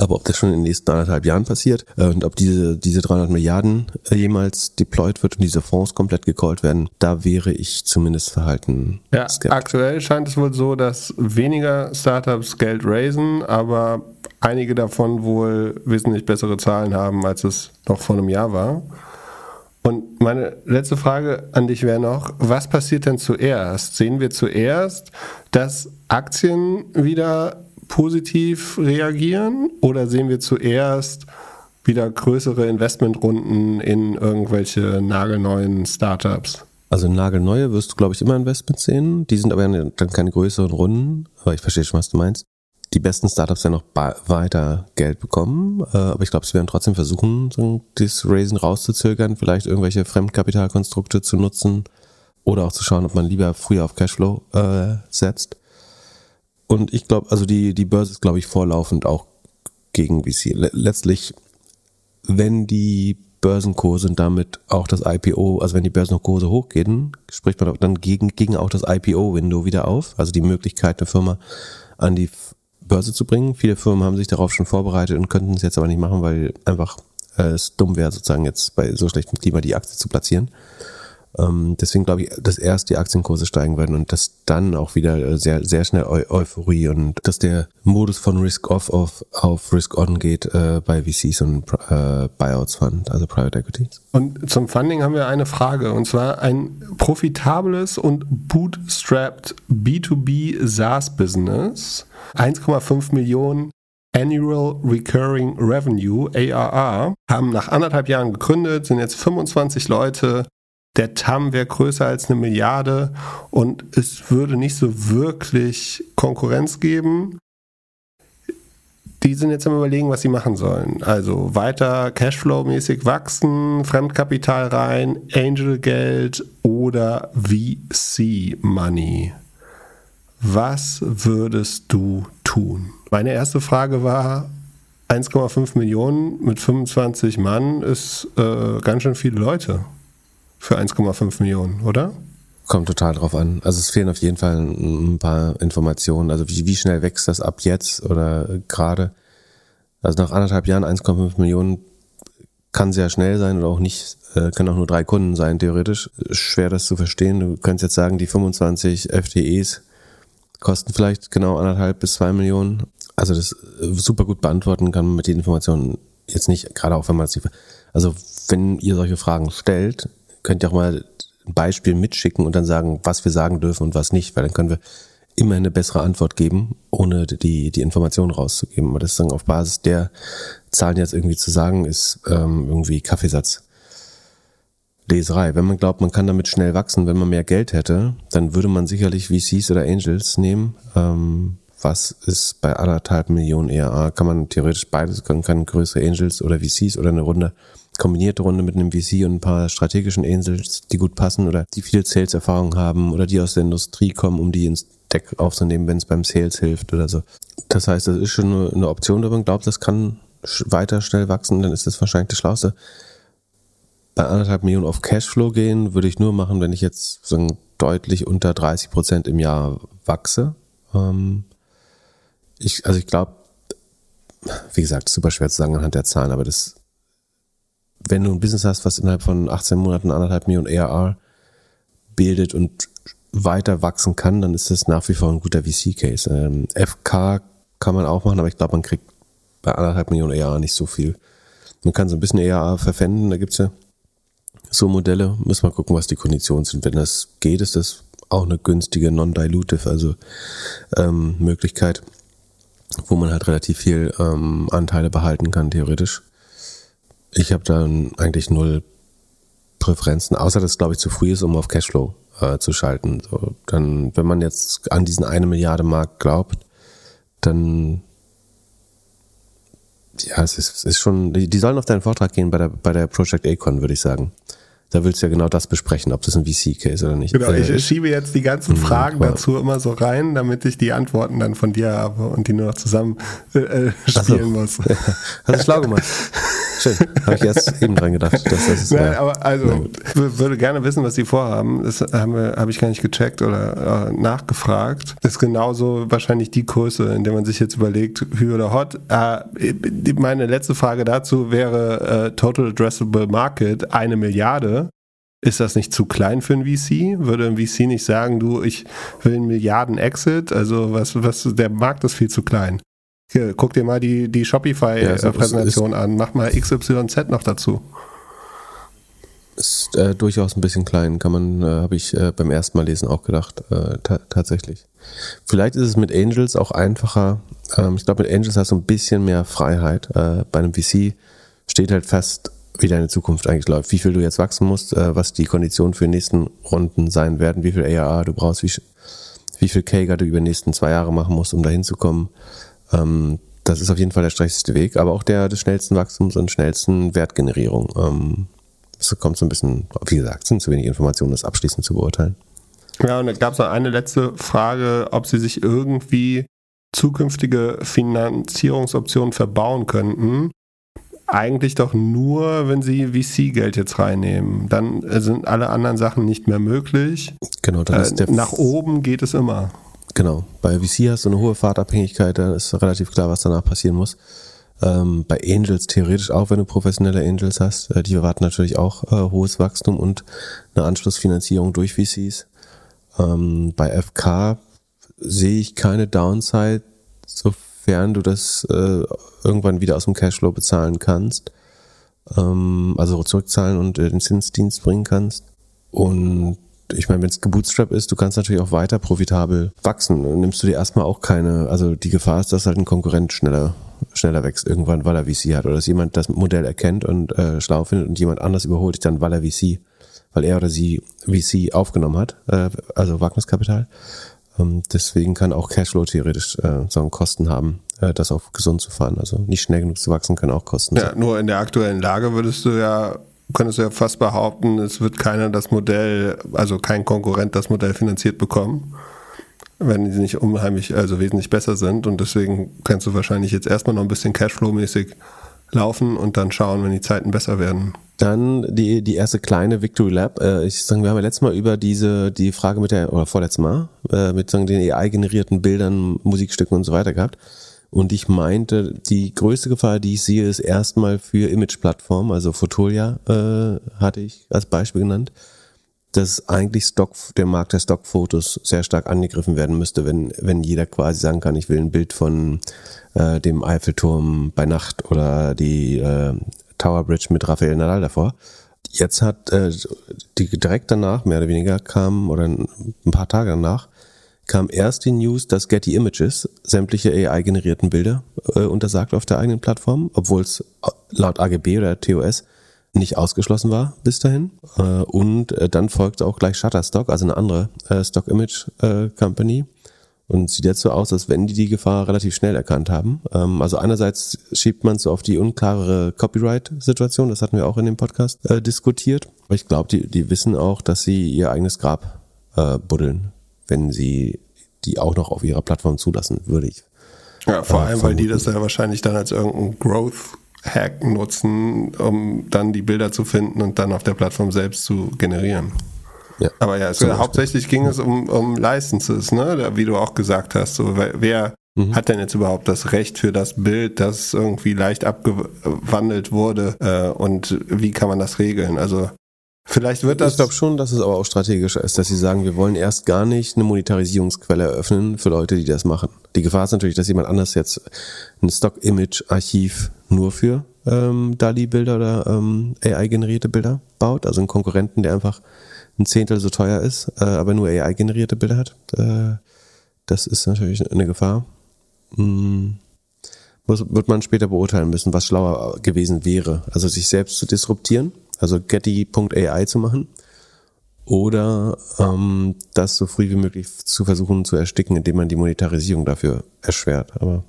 S2: Aber ob das schon in den nächsten anderthalb Jahren passiert äh, und ob diese, diese 300 Milliarden äh, jemals deployed wird und diese Fonds komplett gecallt werden, da wäre ich zumindest verhalten.
S1: Ja, aktuell scheint es wohl so, dass weniger Startups Geld raisen, aber einige davon wohl wesentlich bessere Zahlen haben, als es noch vor einem Jahr war. Und meine letzte Frage an dich wäre noch, was passiert denn zuerst? Sehen wir zuerst, dass Aktien wieder positiv reagieren oder sehen wir zuerst wieder größere Investmentrunden in irgendwelche nagelneuen Startups?
S2: Also nagelneue wirst du, glaube ich, immer Investments sehen. Die sind aber dann keine größeren Runden. Aber ich verstehe schon, was du meinst die besten Startups werden noch weiter Geld bekommen, äh, aber ich glaube, sie werden trotzdem versuchen, so das Raisen rauszuzögern, vielleicht irgendwelche Fremdkapitalkonstrukte zu nutzen oder auch zu schauen, ob man lieber früher auf Cashflow äh, setzt. Und ich glaube, also die, die Börse ist, glaube ich, vorlaufend auch gegen VC. Letztlich, wenn die Börsenkurse und damit auch das IPO, also wenn die Börsenkurse hochgehen, spricht man auch dann gegen, gegen auch das IPO-Window wieder auf, also die Möglichkeit der Firma an die Börse zu bringen. Viele Firmen haben sich darauf schon vorbereitet und könnten es jetzt aber nicht machen, weil einfach äh, es dumm wäre, sozusagen jetzt bei so schlechtem Klima die Aktie zu platzieren. Ähm, deswegen glaube ich, dass erst die Aktienkurse steigen werden und dass dann auch wieder äh, sehr, sehr schnell Eu Euphorie und dass der Modus von Risk-Off auf, auf Risk-On geht äh, bei VCs und äh, Buyouts Fund, also Private Equity.
S1: Und zum Funding haben wir eine Frage und zwar ein profitables und bootstrapped B2B SaaS-Business, 1,5 Millionen Annual Recurring Revenue, ARR, haben nach anderthalb Jahren gegründet, sind jetzt 25 Leute, der TAM wäre größer als eine Milliarde und es würde nicht so wirklich Konkurrenz geben. Die sind jetzt am überlegen, was sie machen sollen. Also weiter Cashflow-mäßig wachsen, Fremdkapital rein, Angel-Geld oder VC-Money. Was würdest du tun? Meine erste Frage war, 1,5 Millionen mit 25 Mann ist äh, ganz schön viele Leute für 1,5 Millionen, oder?
S2: Kommt total drauf an. Also es fehlen auf jeden Fall ein paar Informationen. Also wie, wie schnell wächst das ab jetzt oder gerade? Also nach anderthalb Jahren 1,5 Millionen kann sehr schnell sein oder auch nicht, äh, können auch nur drei Kunden sein, theoretisch. Schwer das zu verstehen. Du könntest jetzt sagen, die 25 FTEs kosten vielleicht genau anderthalb bis zwei Millionen. Also das super gut beantworten kann man mit den Informationen jetzt nicht, gerade auch wenn man es also wenn ihr solche Fragen stellt, könnt ihr auch mal ein Beispiel mitschicken und dann sagen, was wir sagen dürfen und was nicht, weil dann können wir immer eine bessere Antwort geben, ohne die, die Informationen rauszugeben. Aber das dann auf Basis der Zahlen jetzt irgendwie zu sagen, ist ähm, irgendwie Kaffeesatz. Leserei. Wenn man glaubt, man kann damit schnell wachsen, wenn man mehr Geld hätte, dann würde man sicherlich VCs oder Angels nehmen. Ähm, was ist bei anderthalb Millionen ERA? Kann man theoretisch beides, kann, kann größere Angels oder VCs oder eine Runde kombinierte Runde mit einem VC und ein paar strategischen Angels, die gut passen oder die viel Sales-Erfahrung haben oder die aus der Industrie kommen, um die ins Deck aufzunehmen, wenn es beim Sales hilft oder so. Das heißt, das ist schon eine, Option, wenn man glaubt, das kann weiter schnell wachsen, dann ist das wahrscheinlich das Schlauste. Bei anderthalb Millionen auf Cashflow gehen würde ich nur machen, wenn ich jetzt so deutlich unter 30 Prozent im Jahr wachse. Ähm ich, also ich glaube, wie gesagt, super schwer zu sagen anhand der Zahlen, aber das wenn du ein Business hast, was innerhalb von 18 Monaten anderthalb Millionen ARR bildet und weiter wachsen kann, dann ist das nach wie vor ein guter VC-Case. Ähm, FK kann man auch machen, aber ich glaube, man kriegt bei anderthalb Millionen ARR nicht so viel. Man kann so ein bisschen ARR verpfänden, da gibt's ja so Modelle. Müssen wir gucken, was die Konditionen sind. Wenn das geht, ist das auch eine günstige Non-Dilutive, also ähm, Möglichkeit, wo man halt relativ viel ähm, Anteile behalten kann, theoretisch. Ich habe dann eigentlich null Präferenzen, außer dass es, glaube ich, zu früh ist, um auf Cashflow äh, zu schalten. So, dann, wenn man jetzt an diesen eine Milliarde Markt glaubt, dann ja, es ist, es ist schon, die, die sollen auf deinen Vortrag gehen bei der, bei der Project Acon, würde ich sagen. Da willst du ja genau das besprechen, ob das ein VC-Case oder nicht.
S1: Genau, ich äh, schiebe jetzt die ganzen mhm, Fragen wow. dazu immer so rein, damit ich die Antworten dann von dir habe und die nur noch zusammen äh, äh spielen so. muss.
S2: Hast du schlau gemacht. schön. Habe ich erst eben dran gedacht. Dass das ist,
S1: Nein,
S2: ja.
S1: aber also, w- würde gerne wissen, was sie vorhaben. Das habe ich gar nicht gecheckt oder äh, nachgefragt. Das ist genauso wahrscheinlich die Größe, in der man sich jetzt überlegt, Hü oder Hot. Äh, meine letzte Frage dazu wäre äh, Total Addressable Market eine Milliarde. Ist das nicht zu klein für ein VC? Würde ein VC nicht sagen, du, ich will einen Milliarden-Exit? Also was, was, der Markt ist viel zu klein. Hier, guck dir mal die, die
S2: Ja,
S1: Shopify-Präsentation an. Mach mal XYZ noch dazu.
S2: ist äh, durchaus ein bisschen klein, kann man, äh, habe ich äh, beim ersten Mal lesen auch gedacht, äh, ta tatsächlich. Vielleicht ist es mit Angels auch einfacher. Ähm, ich glaube, mit Angels hast du ein bisschen mehr Freiheit. Äh, bei einem VC steht halt fest, wie deine Zukunft eigentlich läuft, wie viel du jetzt wachsen musst, äh, was die Konditionen für die nächsten Runden sein werden, wie viel ARA du brauchst, wie, wie viel Kager du über die nächsten zwei Jahre machen musst, um dahin zu kommen. Ähm, das ist auf jeden Fall der strechendste Weg, aber auch der des schnellsten Wachstums und schnellsten Wertgenerierung. Ähm, es kommt so ein bisschen, wie gesagt, es sind zu wenig Informationen, das abschließend zu beurteilen.
S1: Ja, und da gab es noch eine letzte Frage, ob Sie sich irgendwie zukünftige Finanzierungsoptionen verbauen könnten. Eigentlich doch nur, wenn Sie VC-Geld jetzt reinnehmen. Dann sind alle anderen Sachen nicht mehr möglich.
S2: Genau, dann
S1: Äh,
S2: ist der
S1: nach oben geht es immer.
S2: Genau. Bei VC hast du eine hohe Fahrtabhängigkeit, da ist relativ klar, was danach passieren muss. Ähm, bei Angels theoretisch auch, wenn du professionelle Angels hast. Äh, die erwarten natürlich auch äh, hohes Wachstum und eine Anschlussfinanzierung durch VCs. Ähm, bei FK sehe ich keine Downside, sofern du das äh, irgendwann wieder aus dem Cashflow bezahlen kannst. Ähm, also zurückzahlen und äh, den Zinsdienst bringen kannst. Und ich meine, wenn es gebootstrap ist, du kannst natürlich auch weiter profitabel wachsen. Dann nimmst du dir erstmal auch keine, also die Gefahr ist, dass halt ein Konkurrent schneller, schneller wächst irgendwann, weil er VC hat. Oder dass jemand das Modell erkennt und äh, schlau findet und jemand anders überholt dich dann, weil er VC, weil er oder sie VC aufgenommen hat, äh, also Wagniskapital. Ähm, deswegen kann auch Cashflow theoretisch äh, so einen Kosten haben, äh, das auch gesund zu fahren. Also nicht schnell genug zu wachsen, kann auch Kosten
S1: Ja, nur in der aktuellen Lage würdest du ja, könntest du ja fast behaupten, es wird keiner das Modell, also kein Konkurrent das Modell finanziert bekommen, wenn sie nicht unheimlich, also wesentlich besser sind. Und deswegen kannst du wahrscheinlich jetzt erstmal noch ein bisschen Cashflow-mäßig laufen und dann schauen, wenn die Zeiten besser werden.
S2: Dann die, die erste kleine Victory Lab. Äh, ich sagen, wir haben ja letztes Mal über diese, die Frage mit der, oder vorletztes Mal, äh, mit sagen, den AI-generierten Bildern, Musikstücken und so weiter gehabt. Und ich meinte, die größte Gefahr, die ich sehe, ist erstmal für Image-Plattformen, also Fotolia äh, hatte ich als Beispiel genannt, dass eigentlich Stock, der Markt der Stockfotos sehr stark angegriffen werden müsste, wenn, wenn jeder quasi sagen kann, ich will ein Bild von äh, dem Eiffelturm bei Nacht oder die äh, Tower Bridge mit Rafael Nadal davor. Jetzt hat äh, die direkt danach, mehr oder weniger, kam, oder ein paar Tage danach, kam erst die News, dass Getty Images sämtliche AI-generierten Bilder äh, untersagt auf der eigenen Plattform, obwohl es laut AGB oder TOS nicht ausgeschlossen war bis dahin. Äh, und äh, dann folgte auch gleich Shutterstock, also eine andere äh, Stock Image äh, Company. Und sieht jetzt so aus, als wenn die die Gefahr relativ schnell erkannt haben. Ähm, also einerseits schiebt man so auf die unklarere Copyright-Situation, das hatten wir auch in dem Podcast äh, diskutiert. Aber ich glaube, die, die wissen auch, dass sie ihr eigenes Grab äh, buddeln, wenn sie die auch noch auf ihrer Plattform zulassen, würde ich.
S1: Ja, vor
S2: Äh,
S1: allem, weil die das ja wahrscheinlich dann als irgendein Growth-Hack nutzen, um dann die Bilder zu finden und dann auf der Plattform selbst zu generieren.
S2: Ja.
S1: Aber ja,
S2: Beispiel.
S1: hauptsächlich ging es um, um Licenses, ne? Wie du auch gesagt hast. So, wer wer
S2: Mhm.
S1: hat denn jetzt überhaupt das Recht für das Bild, das irgendwie leicht abgewandelt wurde? Äh, und wie kann man das regeln? Also vielleicht wird das.
S2: ich glaube schon, dass es aber auch strategischer ist, dass sie sagen, wir wollen erst gar nicht eine Monetarisierungsquelle eröffnen für Leute, die das machen. Die Gefahr ist natürlich, dass jemand anders jetzt ein Stock-Image-Archiv nur für ähm, DALI-Bilder oder ähm, AI-generierte Bilder baut, also einen Konkurrenten, der einfach ein Zehntel so teuer ist, äh, aber nur AI-generierte Bilder hat. Äh, das ist natürlich eine Gefahr. Hm. Muss, wird man später beurteilen müssen, was schlauer gewesen wäre. Also sich selbst zu disruptieren, also getty.ai zu machen oder ähm, das so früh wie möglich zu versuchen zu ersticken, indem man die Monetarisierung dafür erschwert. Aber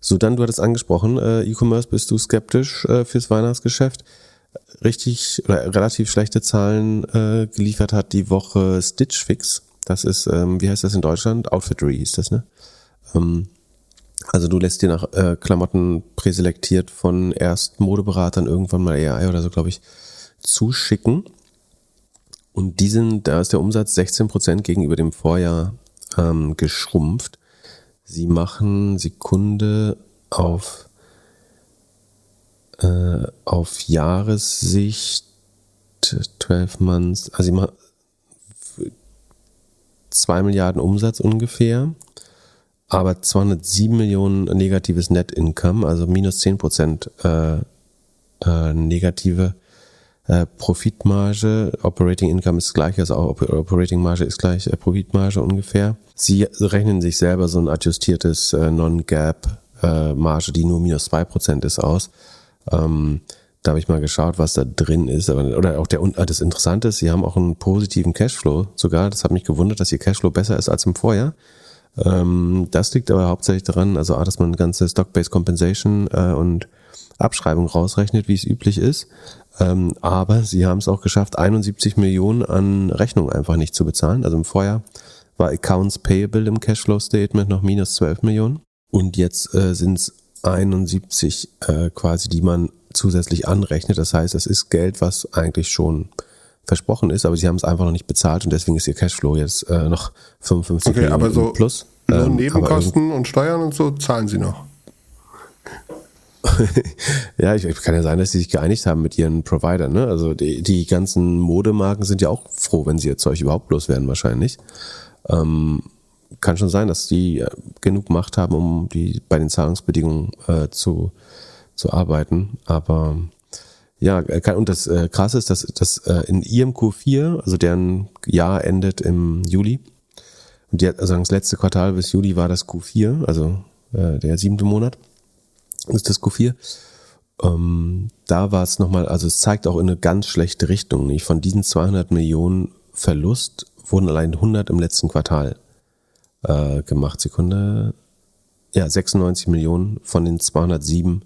S2: so, dann, du hattest angesprochen, äh, E-Commerce bist du skeptisch äh, fürs Weihnachtsgeschäft. Richtig oder relativ schlechte Zahlen äh, geliefert hat die Woche Stitch Fix. Das ist, ähm, wie heißt das in Deutschland? Outfittery hieß das, ne? Ähm, Also du lässt dir nach äh, Klamotten präselektiert von erst Modeberatern irgendwann mal AI oder so, glaube ich, zuschicken. Und diesen, da ist der Umsatz 16% gegenüber dem Vorjahr ähm, geschrumpft. Sie machen Sekunde auf, äh, auf Jahressicht 12 Months, also sie machen 2 Milliarden Umsatz ungefähr, aber 207 Millionen negatives Net Income, also minus 10 Prozent äh, äh, negative äh, Profitmarge. Operating Income ist gleich, also auch Operating Marge ist gleich äh, Profitmarge ungefähr. Sie rechnen sich selber so ein adjustiertes äh, Non-Gap äh, Marge, die nur minus 2 Prozent ist, aus. Ähm, da habe ich mal geschaut, was da drin ist. Oder auch der, das Interessante ist, sie haben auch einen positiven Cashflow sogar. Das hat mich gewundert, dass ihr Cashflow besser ist als im Vorjahr. Ähm, das liegt aber hauptsächlich daran, also A, dass man ganze Stock-Based Compensation äh, und Abschreibung rausrechnet, wie es üblich ist. Ähm, aber sie haben es auch geschafft, 71 Millionen an Rechnungen einfach nicht zu bezahlen. Also im Vorjahr war Accounts Payable im Cashflow Statement noch minus 12 Millionen. Und jetzt äh, sind es 71 äh, quasi, die man zusätzlich anrechnet. Das heißt, es ist Geld, was eigentlich schon versprochen ist, aber sie haben es einfach noch nicht bezahlt und deswegen ist ihr Cashflow jetzt äh, noch 55
S1: okay,
S2: Millionen
S1: aber so
S2: plus.
S1: Nur ähm, Nebenkosten und Steuern und so zahlen sie noch.
S2: ja, ich, kann ja sein, dass sie sich geeinigt haben mit ihren Providern. Ne? Also die, die ganzen Modemarken sind ja auch froh, wenn sie ihr Zeug überhaupt loswerden wahrscheinlich. Ähm, kann schon sein, dass die äh, genug Macht haben, um die bei den Zahlungsbedingungen äh, zu zu arbeiten. Aber ja, und das äh, Krasse ist, dass, dass äh, in ihrem Q4, also deren Jahr endet im Juli, und die, also das letzte Quartal bis Juli war das Q4, also äh, der siebte Monat ist das Q4. Ähm, da war es nochmal, also es zeigt auch in eine ganz schlechte Richtung. Nicht? Von diesen 200 Millionen Verlust wurden allein 100 im letzten Quartal äh, gemacht. Sekunde ja, 96 Millionen von den 207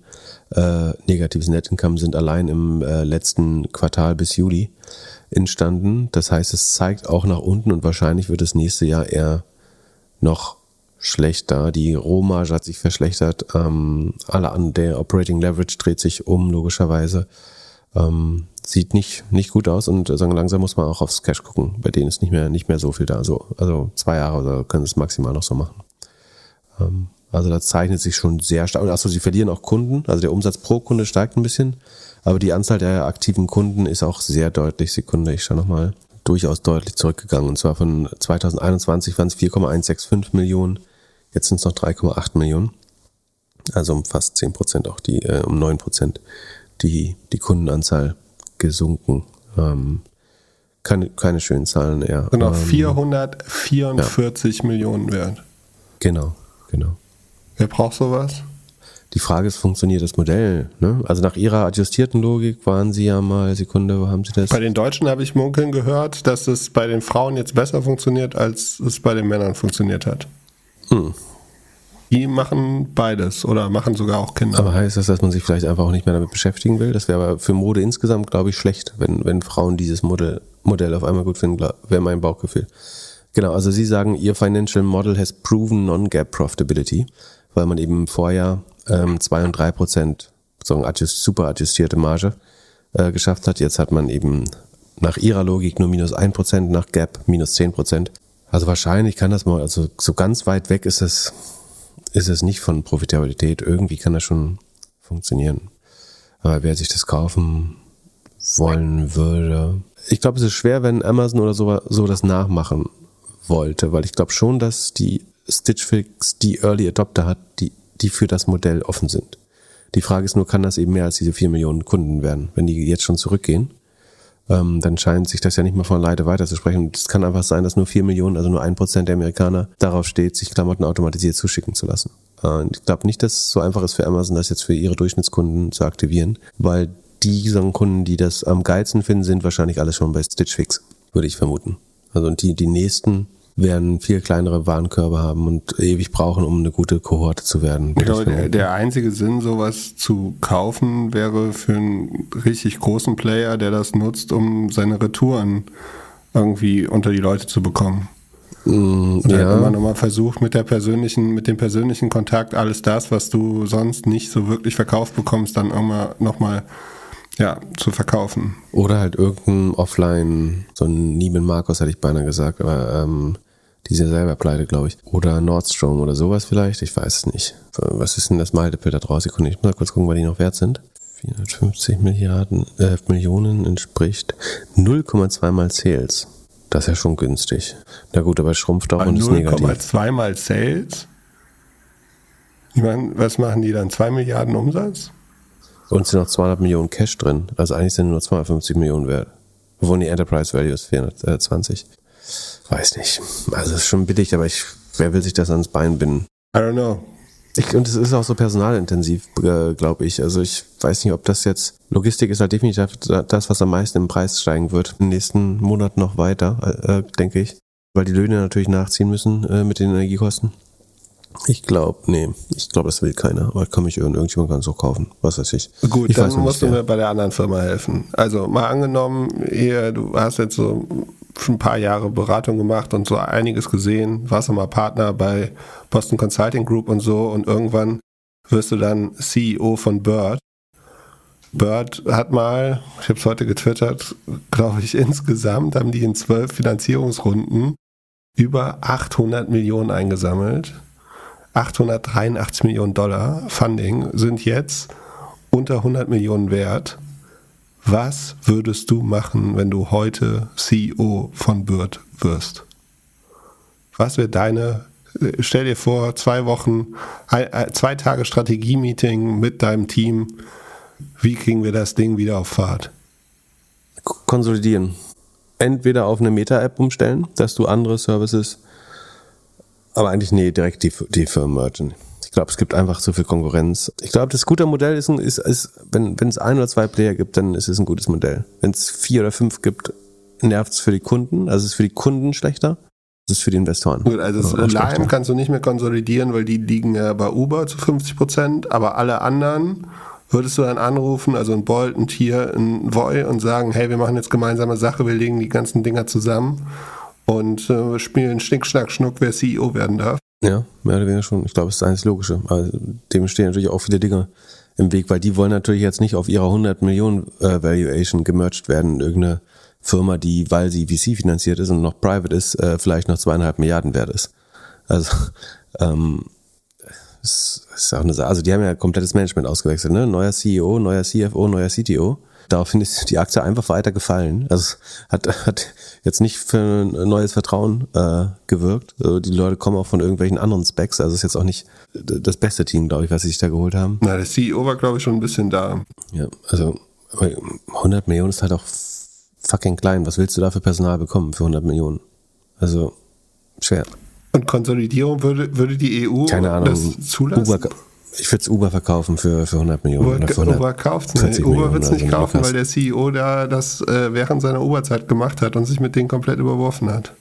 S2: äh, negatives Net Income sind allein im äh, letzten Quartal bis Juli entstanden. Das heißt, es zeigt auch nach unten und wahrscheinlich wird es nächste Jahr eher noch schlechter. Die Rohmarge hat sich verschlechtert. Ähm, alle an der Operating Leverage dreht sich um, logischerweise. Ähm, sieht nicht, nicht gut aus und sagen, langsam muss man auch aufs Cash gucken. Bei denen ist nicht mehr, nicht mehr so viel da. So, also zwei Jahre oder können es maximal noch so machen. Ähm, also da zeichnet sich schon sehr stark. Und achso, sie verlieren auch Kunden. Also der Umsatz pro Kunde steigt ein bisschen. Aber die Anzahl der aktiven Kunden ist auch sehr deutlich. Sekunde, ich schaue nochmal. Durchaus deutlich zurückgegangen. Und zwar von 2021 waren es 4,165 Millionen. Jetzt sind es noch 3,8 Millionen. Also um fast 10 Prozent auch die, äh, um 9 Prozent die, die Kundenanzahl gesunken. Ähm, keine, keine schönen Zahlen, ja.
S1: Genau, ähm, 444 ja. Millionen wert.
S2: Genau, genau.
S1: Wer braucht sowas?
S2: Die Frage ist, funktioniert das Modell? Ne? Also nach Ihrer adjustierten Logik waren Sie ja mal, Sekunde, wo haben Sie das?
S1: Bei den Deutschen habe ich munkeln gehört, dass es bei den Frauen jetzt besser funktioniert, als es bei den Männern funktioniert hat. Hm. Die machen beides oder machen sogar auch Kinder.
S2: Aber heißt das, dass man sich vielleicht einfach auch nicht mehr damit beschäftigen will? Das wäre aber für Mode insgesamt, glaube ich, schlecht, wenn, wenn Frauen dieses Modell, Modell auf einmal gut finden, wäre mein Bauchgefühl. Genau, also Sie sagen, Ihr Financial Model has proven non-gap profitability weil man eben im Vorjahr ähm, zwei und drei Prozent so adjust, super adjustierte Marge äh, geschafft hat. Jetzt hat man eben nach ihrer Logik nur minus ein Prozent, nach Gap minus zehn Prozent. Also wahrscheinlich kann das mal, also so ganz weit weg ist es, ist es nicht von Profitabilität. Irgendwie kann das schon funktionieren. Aber wer sich das kaufen wollen würde, ich glaube, es ist schwer, wenn Amazon oder so, so das nachmachen wollte, weil ich glaube schon, dass die Stitch Fix die Early Adopter hat, die, die für das Modell offen sind. Die Frage ist nur, kann das eben mehr als diese vier Millionen Kunden werden? Wenn die jetzt schon zurückgehen, ähm, dann scheint sich das ja nicht mehr von Leite weiterzusprechen. Es kann einfach sein, dass nur vier Millionen, also nur ein Prozent der Amerikaner darauf steht, sich Klamotten automatisiert zuschicken zu lassen. Äh, ich glaube nicht, dass es so einfach ist für Amazon, das jetzt für ihre Durchschnittskunden zu aktivieren, weil die Kunden, die das am geilsten finden, sind wahrscheinlich alle schon bei Stitch Fix, würde ich vermuten. Also die, die nächsten werden viel kleinere Warenkörbe haben und ewig brauchen, um eine gute Kohorte zu werden.
S1: Ich glaube, der, der einzige Sinn, sowas zu kaufen, wäre für einen richtig großen Player, der das nutzt, um seine Retouren irgendwie unter die Leute zu bekommen. Mm, ja. Halt immer nochmal versucht mit der persönlichen, mit dem persönlichen Kontakt alles das, was du sonst nicht so wirklich verkauft bekommst, dann immer nochmal ja, zu verkaufen.
S2: Oder halt irgendein Offline, so ein Neiman Marcos hätte ich beinahe gesagt, aber ähm, die sind ja selber pleite, glaube ich. Oder Nordstrom oder sowas vielleicht, ich weiß es nicht. Was ist denn das Multiple da draußen? Ich muss mal kurz gucken, was die noch wert sind. 450 Milliarden, äh, Millionen entspricht 0,2 mal Sales. Das ist ja schon günstig. Na gut, aber schrumpft auch und ist negativ.
S1: 0,2 mal Sales? Ich meine, was machen die dann? 2 Milliarden Umsatz?
S2: Und sind noch 200 Millionen Cash drin. Also eigentlich sind nur 250 Millionen wert. Obwohl die Enterprise Value ist 420. Weiß nicht. Also ist schon billig, aber ich, wer will sich das ans Bein binden?
S1: I don't know.
S2: Ich, und es ist auch so personalintensiv, äh, glaube ich. Also ich weiß nicht, ob das jetzt, Logistik ist halt definitiv das, was am meisten im Preis steigen wird. Im nächsten Monat noch weiter, äh, denke ich. Weil die Löhne natürlich nachziehen müssen äh, mit den Energiekosten. Ich glaube, nee, ich glaube, das will keiner. Aber kann mich irgendjemand kann es auch kaufen. Was weiß ich.
S1: Gut,
S2: ich
S1: dann musst du mir bei der anderen Firma helfen. Also mal angenommen, hier, du hast jetzt so schon ein paar Jahre Beratung gemacht und so einiges gesehen, warst du mal Partner bei Boston Consulting Group und so und irgendwann wirst du dann CEO von Bird. Bird hat mal, ich habe es heute getwittert, glaube ich, insgesamt haben die in zwölf Finanzierungsrunden über 800 Millionen eingesammelt. 883 Millionen Dollar Funding sind jetzt unter 100 Millionen wert. Was würdest du machen, wenn du heute CEO von Bird wirst? Was wäre deine, stell dir vor, zwei Wochen, zwei Tage Strategie-Meeting mit deinem Team. Wie kriegen wir das Ding wieder auf Fahrt?
S2: Konsolidieren. Entweder auf eine Meta-App umstellen, dass du andere Services, aber eigentlich nee, direkt die, die Firmen mergen glaube, es gibt einfach zu viel Konkurrenz. Ich glaube, das gute Modell ist, ist, ist wenn es ein oder zwei Player gibt, dann ist es ein gutes Modell. Wenn es vier oder fünf gibt, nervt es für die Kunden. Also es ist für die Kunden schlechter. Es ist für die Investoren.
S1: Gut, also das Lime kannst du nicht mehr konsolidieren, weil die liegen ja bei Uber zu 50 Prozent, aber alle anderen würdest du dann anrufen, also ein Bolt, ein Tier, ein Voy und sagen, hey, wir machen jetzt gemeinsame Sache, wir legen die ganzen Dinger zusammen und äh, spielen Schnick, Schnack, Schnuck, wer CEO werden darf.
S2: Ja, mehr oder weniger schon. Ich glaube, es ist eines Logische. Aber dem stehen natürlich auch viele Dinge im Weg, weil die wollen natürlich jetzt nicht auf ihrer 100 Millionen äh, Valuation gemerged werden in irgendeine Firma, die, weil sie VC finanziert ist und noch private ist, äh, vielleicht noch zweieinhalb Milliarden wert ist. Also, ähm, ist, ist auch eine Sache. Also die haben ja komplettes Management ausgewechselt, ne? Neuer CEO, neuer CFO, neuer CTO. Daraufhin ist die Aktie einfach weiter gefallen. Also hat, hat jetzt nicht für ein neues Vertrauen äh, gewirkt. Also die Leute kommen auch von irgendwelchen anderen Specs. Also ist jetzt auch nicht das beste Team, glaube ich, was sie sich da geholt haben.
S1: Na, der CEO war, glaube ich, schon ein bisschen da.
S2: Ja, also 100 Millionen ist halt auch fucking klein. Was willst du da für Personal bekommen für 100 Millionen? Also schwer.
S1: Und Konsolidierung würde, würde die EU
S2: Keine Ahnung,
S1: das zulassen?
S2: Uber, ich würde es Uber verkaufen für, für 100 Millionen.
S1: Uber,
S2: oder für 100,
S1: Uber kauft es nicht. Uber wird es nicht kaufen, weil der CEO da das äh, während seiner Uberzeit gemacht hat und sich mit denen komplett überworfen hat.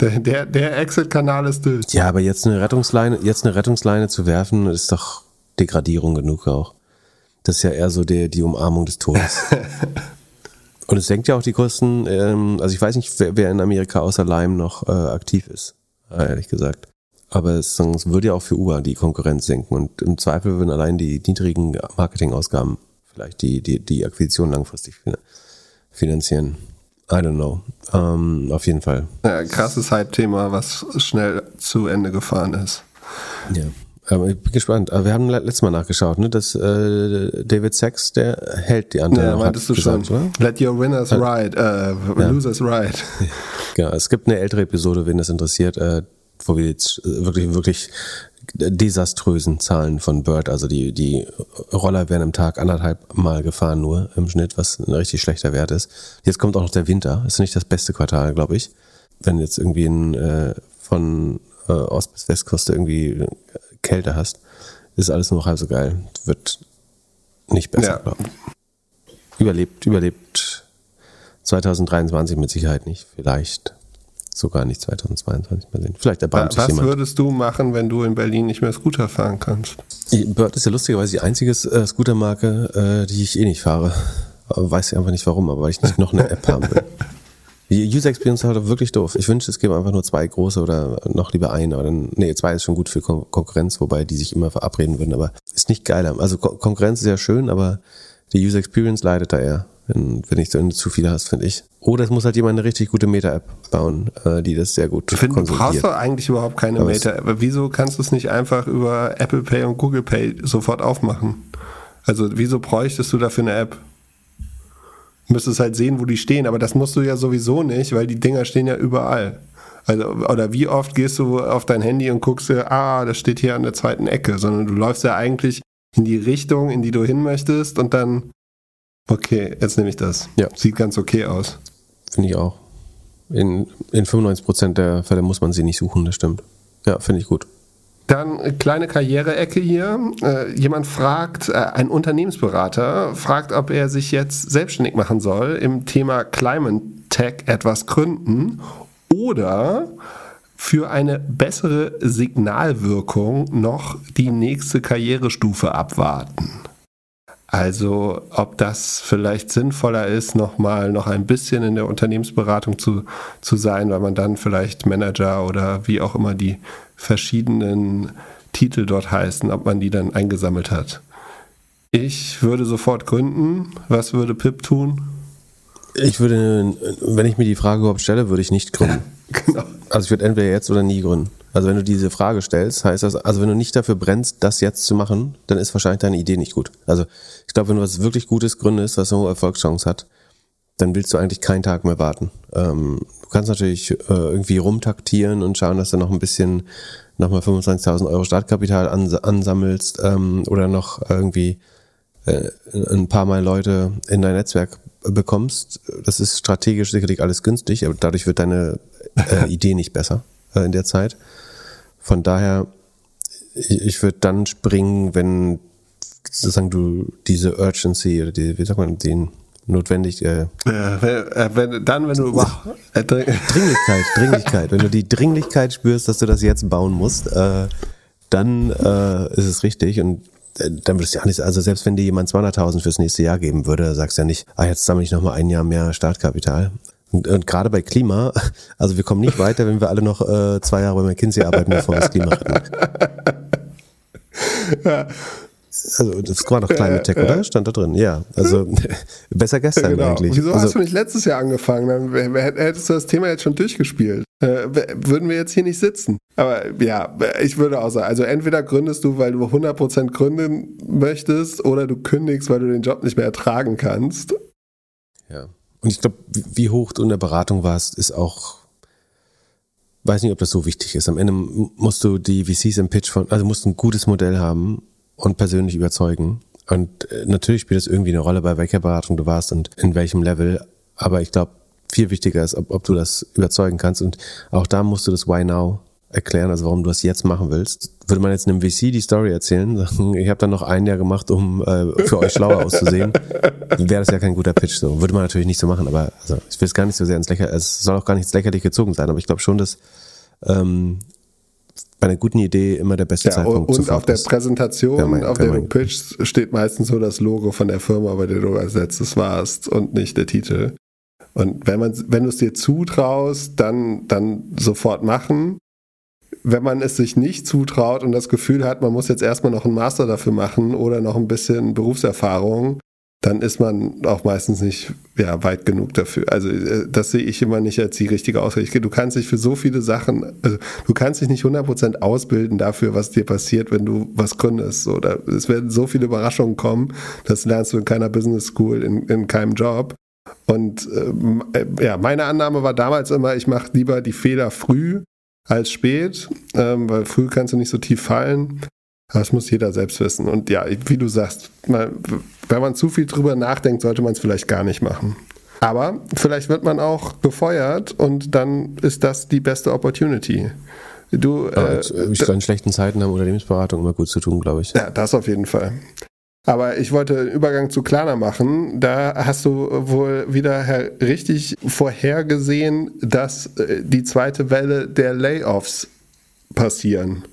S1: Der, der, der Exit-Kanal ist durch.
S2: Ja, aber jetzt eine Rettungsleine, jetzt eine Rettungsleine zu werfen, ist doch Degradierung genug auch. Das ist ja eher so der, die Umarmung des Todes. und es senkt ja auch die Kosten. Ähm, also ich weiß nicht, wer, wer in Amerika außer Lime noch äh, aktiv ist, ehrlich gesagt. Aber es, es würde ja auch für Uber die Konkurrenz senken und im Zweifel würden allein die niedrigen Marketingausgaben vielleicht die, die, die Akquisition langfristig finanzieren. I don't know. Um, auf jeden Fall.
S1: Ja, krasses Hype-Thema, was schnell zu Ende gefahren ist.
S2: Ja. Aber ich bin gespannt. Wir haben letztes Mal nachgeschaut, ne? dass äh, David Sachs, der hält die Anteile.
S1: Ja, meintest du gesagt, schon. Oder? Let your winners ride, äh, ja. losers ride.
S2: Genau, es gibt eine ältere Episode, wen das interessiert. Äh, wo wir jetzt wirklich, wirklich desaströsen Zahlen von Bird, also die, die Roller werden im Tag anderthalb Mal gefahren nur im Schnitt, was ein richtig schlechter Wert ist. Jetzt kommt auch noch der Winter, ist nicht das beste Quartal, glaube ich. Wenn jetzt irgendwie ein, äh, von äh, Ost- bis Westküste irgendwie Kälte hast, ist alles nur halb so geil. Wird nicht besser, ja. glaube ich. Überlebt, überlebt 2023 mit Sicherheit nicht. Vielleicht sogar nicht 2022 mehr sehen. Vielleicht erbarmt
S1: Was
S2: sich jemand.
S1: würdest du machen, wenn du in Berlin nicht mehr Scooter fahren kannst?
S2: Bird ist ja lustigerweise die einzige äh, Scootermarke, äh, die ich eh nicht fahre. Aber weiß ich einfach nicht warum, aber weil ich nicht noch eine App haben will. Die User Experience ist halt wirklich doof. Ich wünschte, es gäbe einfach nur zwei große oder noch lieber. Aber dann, nee, zwei ist schon gut für Kon Konkurrenz, wobei die sich immer verabreden würden. Aber ist nicht geiler. Also Kon Konkurrenz ist ja schön, aber die User Experience leidet da eher, wenn, wenn ich so zu viele hast, finde ich. Oder es muss halt jemand eine richtig gute Meta-App bauen, äh, die das sehr gut
S1: Ich finde, du brauchst doch eigentlich überhaupt keine Meta-App. Wieso kannst du es nicht einfach über Apple Pay und Google Pay sofort aufmachen? Also wieso bräuchtest du dafür eine App? Du müsstest halt sehen, wo die stehen, aber das musst du ja sowieso nicht, weil die Dinger stehen ja überall. Also, oder wie oft gehst du auf dein Handy und guckst dir, ah, das steht hier an der zweiten Ecke, sondern du läufst ja eigentlich in die Richtung, in die du hin möchtest und dann, okay, jetzt nehme ich das.
S2: Ja.
S1: Sieht ganz okay aus.
S2: Finde ich auch. In, in 95% der Fälle muss man sie nicht suchen, das stimmt. Ja, finde ich gut.
S1: Dann eine kleine Karriereecke hier. Äh, jemand fragt, äh, ein Unternehmensberater fragt, ob er sich jetzt selbstständig machen soll im Thema Climate Tech etwas gründen oder für eine bessere Signalwirkung noch die nächste Karrierestufe abwarten. Also ob das vielleicht sinnvoller ist, nochmal noch ein bisschen in der Unternehmensberatung zu, zu sein, weil man dann vielleicht Manager oder wie auch immer die verschiedenen Titel dort heißen, ob man die dann eingesammelt hat. Ich würde sofort gründen. Was würde Pip tun?
S2: Ich würde, wenn ich mir die Frage überhaupt stelle, würde ich nicht gründen.
S1: genau.
S2: Also ich würde entweder jetzt oder nie gründen. Also wenn du diese Frage stellst, heißt das, also wenn du nicht dafür brennst, das jetzt zu machen, dann ist wahrscheinlich deine Idee nicht gut. Also ich glaube, wenn du was wirklich Gutes gründest, was eine hohe Erfolgschance hat, dann willst du eigentlich keinen Tag mehr warten. Ähm, du kannst natürlich äh, irgendwie rumtaktieren und schauen, dass du noch ein bisschen nochmal 25.000 Euro Startkapital ans ansammelst ähm, oder noch irgendwie äh, ein paar Mal Leute in dein Netzwerk bekommst. Das ist strategisch sicherlich alles günstig, aber dadurch wird deine äh, Idee nicht besser äh, in der Zeit. Von daher, ich, würde dann springen, wenn sozusagen du diese Urgency oder die, wie sagt man, den notwendig. Äh,
S1: äh, wenn, dann, wenn du
S2: äh, Dringlichkeit, Dringlichkeit. wenn du die Dringlichkeit spürst, dass du das jetzt bauen musst, äh, dann äh, ist es richtig und äh, dann würdest du ja nicht, also selbst wenn dir jemand 200.000 fürs nächste Jahr geben würde, sagst du ja nicht, ah, jetzt sammle ich nochmal ein Jahr mehr Startkapital. Und, und gerade bei Klima, also wir kommen nicht weiter, wenn wir alle noch äh, zwei Jahre bei McKinsey arbeiten, bevor wir das Klima retten.
S1: Ja.
S2: Also das war doch Climate Tech, oder? Stand da drin. Ja, also besser gestern
S1: genau.
S2: eigentlich.
S1: Wieso
S2: also,
S1: hast du nicht letztes Jahr angefangen? Dann hättest du das Thema jetzt schon durchgespielt. Äh, würden wir jetzt hier nicht sitzen. Aber ja, ich würde auch sagen, also entweder gründest du, weil du 100% gründen möchtest, oder du kündigst, weil du den Job nicht mehr ertragen kannst.
S2: Ja. Und ich glaube, wie hoch du in der Beratung warst, ist auch weiß nicht, ob das so wichtig ist. Am Ende musst du die VCs im Pitch von, also musst ein gutes Modell haben und persönlich überzeugen. Und äh, natürlich spielt es irgendwie eine Rolle, bei welcher Beratung du warst und in welchem Level. Aber ich glaube, viel wichtiger ist, ob, ob du das überzeugen kannst. Und auch da musst du das Why Now erklären, also warum du das jetzt machen willst. Würde man jetzt einem VC die Story erzählen, sagen, ich habe dann noch ein Jahr gemacht, um äh, für euch schlauer auszusehen, wäre das ja kein guter Pitch. So würde man natürlich nicht so machen, aber also, ich will es gar nicht so sehr ins Lächerliche, es soll auch gar nicht ins Lächerliche gezogen sein, aber ich glaube schon, dass ähm, bei einer guten Idee immer der beste
S1: ja,
S2: Zeitpunkt
S1: und Und auf der Präsentation,
S2: ja, mein,
S1: auf
S2: mein.
S1: pitchst, steht meistens so das Logo von der Firma, bei der du als letztes warst und nicht der Titel. Und wenn man, wenn du es dir zutraust, dann, dann sofort machen. Wenn man es sich nicht zutraut und das Gefühl hat, man muss jetzt erstmal noch einen Master dafür machen oder noch ein bisschen Berufserfahrung, dann ist man auch meistens nicht ja, weit genug dafür. Also äh, das sehe ich immer nicht als die richtige Ausrichtung. Du kannst dich für so viele Sachen, also du kannst dich nicht 100% ausbilden dafür, was dir passiert, wenn du was gründest. Oder es werden so viele Überraschungen kommen, das lernst du in keiner Business School, in, in keinem Job. Und ähm, äh, ja, meine Annahme war damals immer, ich mache lieber die Fehler früh als spät, ähm, weil früh kannst du nicht so tief fallen. Das muss jeder selbst wissen. Und ja, wie du sagst, man, wenn man zu viel drüber nachdenkt, sollte man es vielleicht gar nicht machen. Aber vielleicht wird man auch befeuert und dann ist das die beste Opportunity. Du,
S2: äh,
S1: äh,
S2: ich in schlechten Zeiten haben Unternehmensberatung immer gut zu tun, glaube ich.
S1: ja, das auf jeden Fall. Aber ich wollte Übergang zu Klarna machen. Da hast du wohl wieder richtig vorhergesehen, dass äh, die zweite Welle der Layoffs passieren.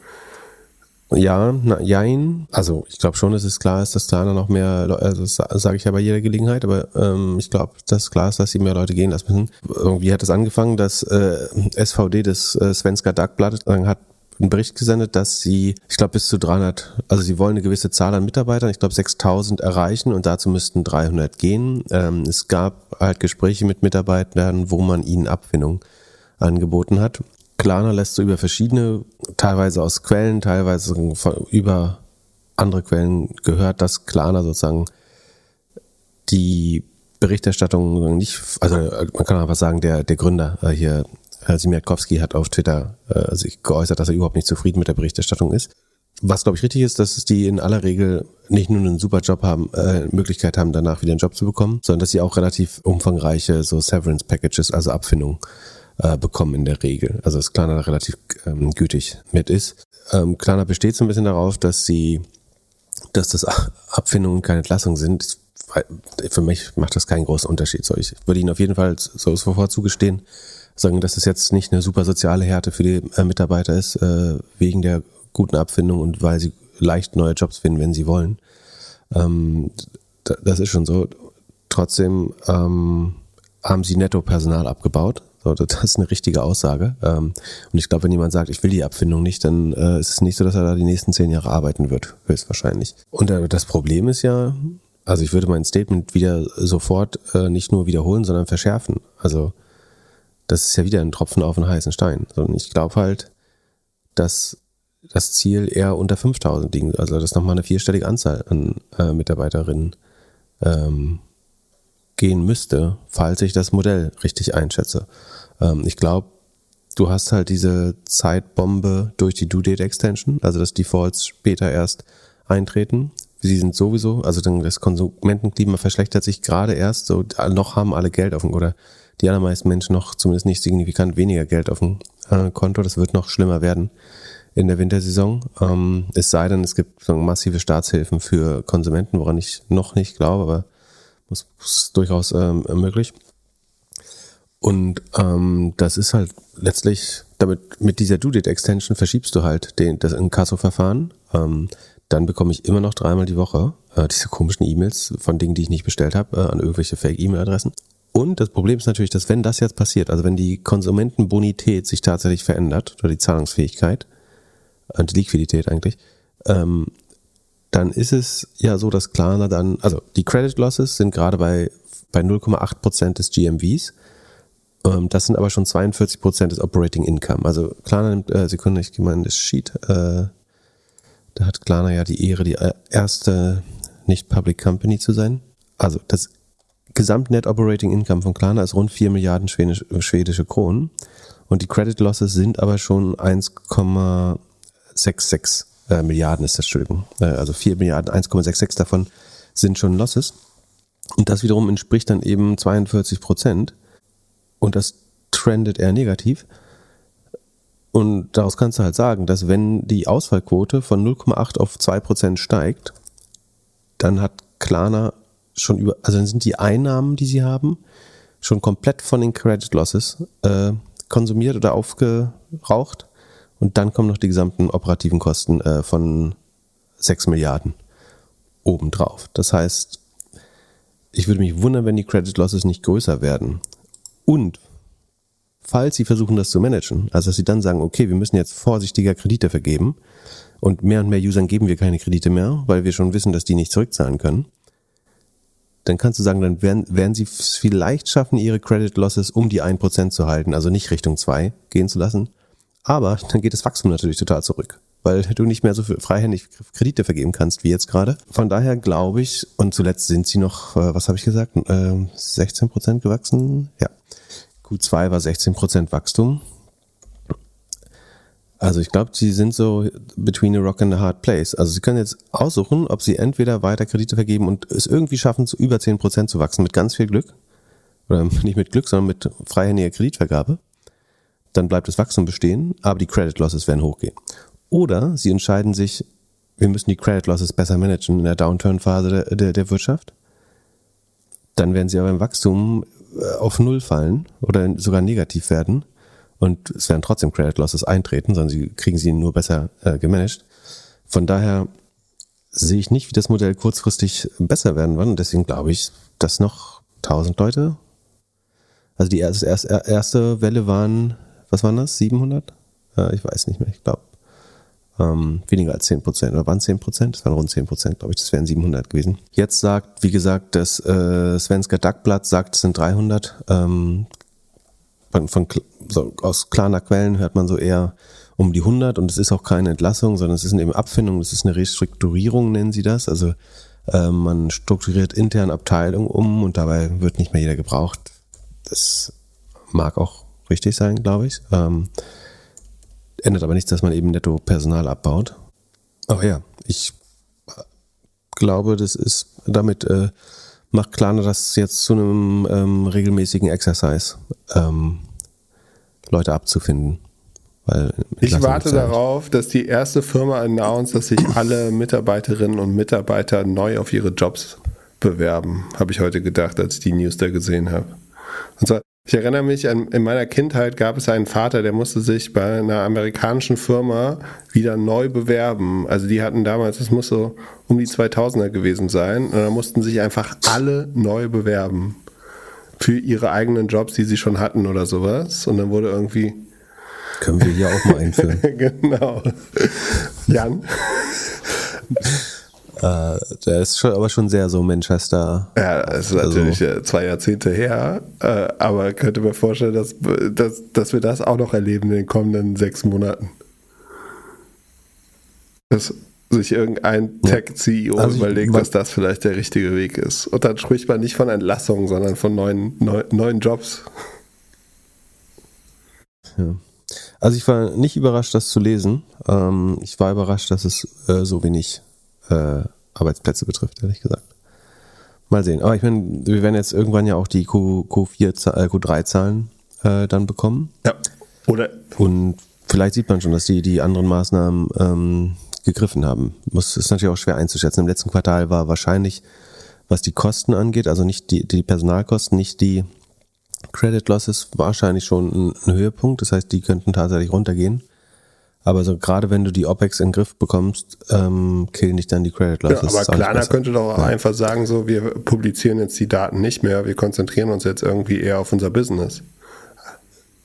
S2: Ja, na, jein. Also ich glaube schon, dass es klar ist, dass Klarna noch mehr, also das sage ich ja bei jeder Gelegenheit, aber ähm, ich glaube, dass klar ist, dass sie mehr Leute gehen lassen müssen. Irgendwie hat es angefangen, dass äh, SVD des äh, Svenska Dagbladet äh, hat einen Bericht gesendet, dass sie, ich glaube, bis zu 300, also sie wollen eine gewisse Zahl an Mitarbeitern, ich glaube 6000 erreichen und dazu müssten 300 gehen. Ähm, es gab halt Gespräche mit Mitarbeitern, wo man ihnen Abfindung angeboten hat. Klarna lässt so über verschiedene, teilweise aus Quellen, teilweise über andere Quellen gehört, dass Klarna sozusagen die Berichterstattung nicht, also man kann einfach sagen, der, der Gründer äh, hier, Herr Simiakowski, hat auf Twitter äh, sich geäußert, dass er überhaupt nicht zufrieden mit der Berichterstattung ist. Was, glaube ich, richtig ist, dass die in aller Regel nicht nur einen super Job haben, äh, Möglichkeit haben, danach wieder einen Job zu bekommen, sondern dass sie auch relativ umfangreiche so Severance Packages, also Abfindungen, äh, bekommen in der Regel. Also dass Klarna da relativ ähm, gütig mit ist. Ähm, Klarna besteht so ein bisschen darauf, dass sie, dass das Abfindungen keine Entlassungen sind. Für mich macht das keinen großen Unterschied. So, ich würde Ihnen auf jeden Fall so sofort zugestehen, sagen, dass es jetzt nicht eine super soziale Härte für die äh, Mitarbeiter ist, äh, wegen der guten Abfindung und weil sie leicht neue Jobs finden, wenn sie wollen. Ähm, da- das ist schon so. Trotzdem ähm, haben sie netto Personal abgebaut. So, das ist eine richtige Aussage. Ähm, und ich glaube, wenn jemand sagt, ich will die Abfindung nicht, dann äh, ist es nicht so, dass er da die nächsten zehn Jahre arbeiten wird, höchstwahrscheinlich. Und äh, das Problem ist ja, also ich würde mein Statement wieder sofort äh, nicht nur wiederholen, sondern verschärfen. Also das ist ja wieder ein Tropfen auf einen heißen Stein. Sondern ich glaube halt, dass das Ziel eher unter 5000 liegt. Also dass nochmal eine vierstellige Anzahl an äh, Mitarbeiterinnen ähm, gehen müsste, falls ich das Modell richtig einschätze. Ähm, ich glaube, du hast halt diese Zeitbombe durch die Due Date Extension, also dass Defaults später erst eintreten. Sie sind sowieso, also das Konsumentenklima verschlechtert sich gerade erst, so noch haben alle Geld auf dem, oder die allermeisten Menschen noch zumindest nicht signifikant weniger Geld auf dem äh, Konto. Das wird noch schlimmer werden in der Wintersaison. Ähm, es sei denn, es gibt massive Staatshilfen für Konsumenten, woran ich noch nicht glaube, aber muss, ist durchaus ähm, möglich. Und ähm, das ist halt letztlich, damit mit dieser Due Date Extension verschiebst du halt den, das Inkasso-Verfahren. Dann bekomme ich immer noch dreimal die Woche äh, diese komischen E-Mails von Dingen, die ich nicht bestellt habe, äh, an irgendwelche Fake-E-Mail-Adressen. Und das Problem ist natürlich, dass wenn das jetzt passiert, also wenn die Konsumentenbonität sich tatsächlich verändert oder die Zahlungsfähigkeit, äh, die Liquidität eigentlich, ähm, dann ist es ja so, dass Klarna dann, also die Credit Losses sind gerade bei, bei 0,8 Prozent des GMVs. Ähm, das sind aber schon 42 Prozent des Operating Income. Also Klarna nimmt, äh, Sekunde, ich gehe mal in das Sheet, äh, da hat Klarna ja die Ehre, die äh, erste nicht-Public Company zu sein. Also das Gesamt-Net Operating Income von Klarna ist rund 4 Milliarden schwedisch, schwedische Kronen und die Credit Losses sind aber schon 1,66 äh, Milliarden ist das, Entschuldigung. Äh, also 4 Milliarden, 1,66 davon sind schon Losses. Und das wiederum entspricht dann eben 42 Prozent. Und das trendet eher negativ. Und daraus kannst du halt sagen, dass wenn die Ausfallquote von 0,8 auf 2 Prozent steigt, dann hat Klarna schon über, also dann sind die Einnahmen, die sie haben, schon komplett von den Credit Losses äh, konsumiert oder aufgeraucht. Und dann kommen noch die gesamten operativen Kosten äh, von 6 Milliarden obendrauf. Das heißt, ich würde mich wundern, wenn die Credit Losses nicht größer werden. Und falls sie versuchen, das zu managen, also dass sie dann sagen, okay, wir müssen jetzt vorsichtiger Kredite vergeben und mehr und mehr Usern geben wir keine Kredite mehr, weil wir schon wissen, dass die nicht zurückzahlen können, dann kannst du sagen, dann werden, werden sie es vielleicht schaffen, ihre Credit Losses um die 1% zu halten, also nicht Richtung 2 gehen zu lassen. Aber dann geht das Wachstum natürlich total zurück, weil du nicht mehr so freihändig Kredite vergeben kannst wie jetzt gerade. Von daher glaube ich, und zuletzt sind sie noch, äh, was habe ich gesagt, äh, 16% gewachsen? Ja. Q2 war 16% Wachstum. Also ich glaube, sie sind so between a rock and a hard place. Also sie können jetzt aussuchen, ob sie entweder weiter Kredite vergeben und es irgendwie schaffen, zu über 10% zu wachsen mit ganz viel Glück. Oder nicht mit Glück, sondern mit freihändiger Kreditvergabe. Dann bleibt das Wachstum bestehen, aber die Credit Losses werden hochgehen. Oder sie entscheiden sich, wir müssen die Credit Losses besser managen in der Downturn-Phase der, der, der Wirtschaft. Dann werden sie aber im Wachstum äh, auf Null fallen oder sogar negativ werden und es werden trotzdem Credit Losses eintreten, sondern sie kriegen sie nur besser äh, gemanagt. Von daher sehe ich nicht, wie das Modell kurzfristig besser werden wird. Und deswegen glaube ich, dass noch 1000 Leute, also die erste, erste Welle waren, was waren das? 700? Äh, ich weiß nicht mehr, ich glaube. Ähm, weniger als 10 Prozent. Oder waren 10 Prozent? Das waren rund 10 Prozent, glaube ich. Das wären 700 gewesen. Jetzt sagt, wie gesagt, das äh, Svenska Dagblatt sagt, es sind 300. Ähm, von, von so, aus klarer Quellen hört man so eher um die 100 und es ist auch keine Entlassung, sondern es ist eine Abfindung, es ist eine Restrukturierung, nennen sie das. Also äh, man strukturiert intern Abteilungen um und dabei wird nicht mehr jeder gebraucht. Das mag auch richtig sein, glaube ich. Ähm, ändert aber nichts, dass man eben netto Personal abbaut. Aber ja, ich glaube, das ist damit äh, macht Klarna das jetzt zu einem ähm, regelmäßigen Exercise, ähm, Leute abzufinden.
S1: Weil ich warte darauf, dass die erste Firma announced, dass sich alle Mitarbeiterinnen und Mitarbeiter neu auf ihre Jobs bewerben, habe ich heute gedacht, als ich die News da gesehen habe. Und zwar, ich erinnere mich, an, in meiner Kindheit gab es einen Vater, der musste sich bei einer amerikanischen Firma wieder neu bewerben. Also die hatten damals, das muss so um die 2000er gewesen sein, und da mussten sich einfach alle neu bewerben für ihre eigenen Jobs, die sie schon hatten oder sowas. Und dann wurde irgendwie
S2: können wir hier auch mal einführen.
S1: genau. Jan?
S2: Äh, der ist schon, aber schon sehr so Manchester.
S1: Ja, das ist also, natürlich zwei Jahrzehnte her, äh, aber könnte mir vorstellen, dass, dass, dass wir das auch noch erleben in den kommenden sechs Monaten. Dass sich irgendein Tech-CEO also überlegt, dass das vielleicht der richtige Weg ist. Und dann spricht man nicht von Entlassungen, sondern von neuen, neu, neuen Jobs.
S2: Ja. Also ich war nicht überrascht, das zu lesen. Ähm, ich war überrascht, dass es äh, so wenig äh, Arbeitsplätze betrifft, ehrlich gesagt. Mal sehen. Aber ich meine, wir werden jetzt irgendwann ja auch die Q, Q4, äh, Q3-Zahlen äh, dann bekommen.
S1: Ja. Oder.
S2: Und vielleicht sieht man schon, dass die, die anderen Maßnahmen ähm, gegriffen haben. Muss, ist natürlich auch schwer einzuschätzen. Im letzten Quartal war wahrscheinlich, was die Kosten angeht, also nicht die, die Personalkosten, nicht die Credit Losses, wahrscheinlich schon ein, ein Höhepunkt. Das heißt, die könnten tatsächlich runtergehen. Aber so gerade wenn du die OPEX in den Griff bekommst, ähm, killen dich dann die Credit Losses.
S1: Ja, aber Klarna könnte doch ja. einfach sagen, so, wir publizieren jetzt die Daten nicht mehr, wir konzentrieren uns jetzt irgendwie eher auf unser Business.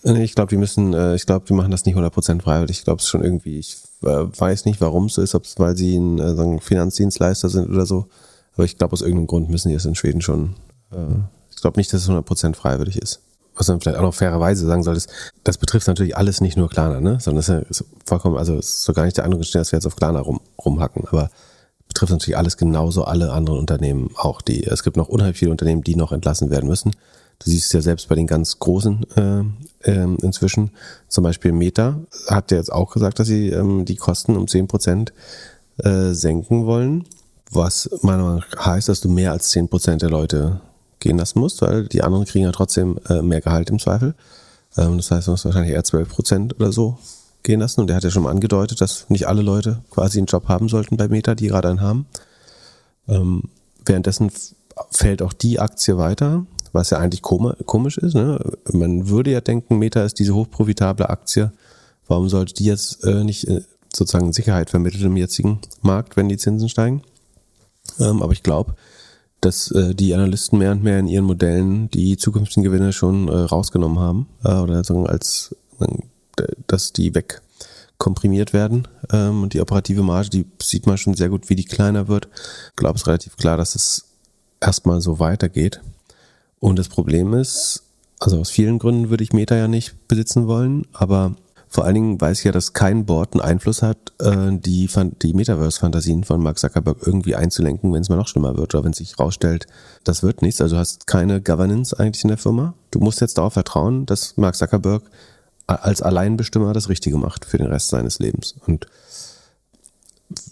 S2: Ich glaube, wir müssen, äh, ich glaube, wir machen das nicht 100% freiwillig. Ich glaube es schon irgendwie, ich äh, weiß nicht, warum es so ist, ob es, weil sie ein äh, sagen, Finanzdienstleister sind oder so. Aber ich glaube, aus irgendeinem Grund müssen die es in Schweden schon. Äh, ich glaube nicht, dass es 100% freiwillig ist was man vielleicht auch noch fairerweise sagen soll, ist, das betrifft natürlich alles nicht nur Klarna, ne? sondern es ist, ja vollkommen, also es ist so gar nicht der andere stehen, dass wir jetzt auf Klarna rum, rumhacken, aber betrifft natürlich alles genauso alle anderen Unternehmen auch. Die, es gibt noch unheimlich viele Unternehmen, die noch entlassen werden müssen. Du siehst es ja selbst bei den ganz großen äh, äh, inzwischen. Zum Beispiel Meta hat ja jetzt auch gesagt, dass sie ähm, die Kosten um zehn Prozent äh, senken wollen, was meiner Meinung nach heißt, dass du mehr als zehn Prozent der Leute gehen lassen musst, weil die anderen kriegen ja trotzdem äh, mehr Gehalt im Zweifel. Ähm, das heißt, du musst wahrscheinlich eher 12 Prozent oder so gehen lassen. Und der hat ja schon mal angedeutet, dass nicht alle Leute quasi einen Job haben sollten bei Meta, die gerade einen haben. Ähm, währenddessen fällt auch die Aktie weiter, was ja eigentlich komisch ist. Ne? Man würde ja denken, Meta ist diese hochprofitable Aktie. Warum sollte die jetzt äh, nicht äh, sozusagen Sicherheit vermitteln im jetzigen Markt, wenn die Zinsen steigen? Ähm, aber ich glaube, dass äh, die Analysten mehr und mehr in ihren Modellen die zukünftigen Gewinne schon äh, rausgenommen haben äh, oder sagen als dass die weg komprimiert werden ähm, und die operative Marge, die sieht man schon sehr gut, wie die kleiner wird. Ich glaube, es ist relativ klar, dass es erstmal so weitergeht. Und das Problem ist, also aus vielen Gründen würde ich Meta ja nicht besitzen wollen, aber vor allen Dingen weiß ich ja, dass kein Board einen Einfluss hat, äh, die, die Metaverse-Fantasien von Mark Zuckerberg irgendwie einzulenken, wenn es mal noch schlimmer wird oder wenn sich rausstellt, das wird nichts. Also du hast keine Governance eigentlich in der Firma. Du musst jetzt darauf vertrauen, dass Mark Zuckerberg als Alleinbestimmer das Richtige macht für den Rest seines Lebens. Und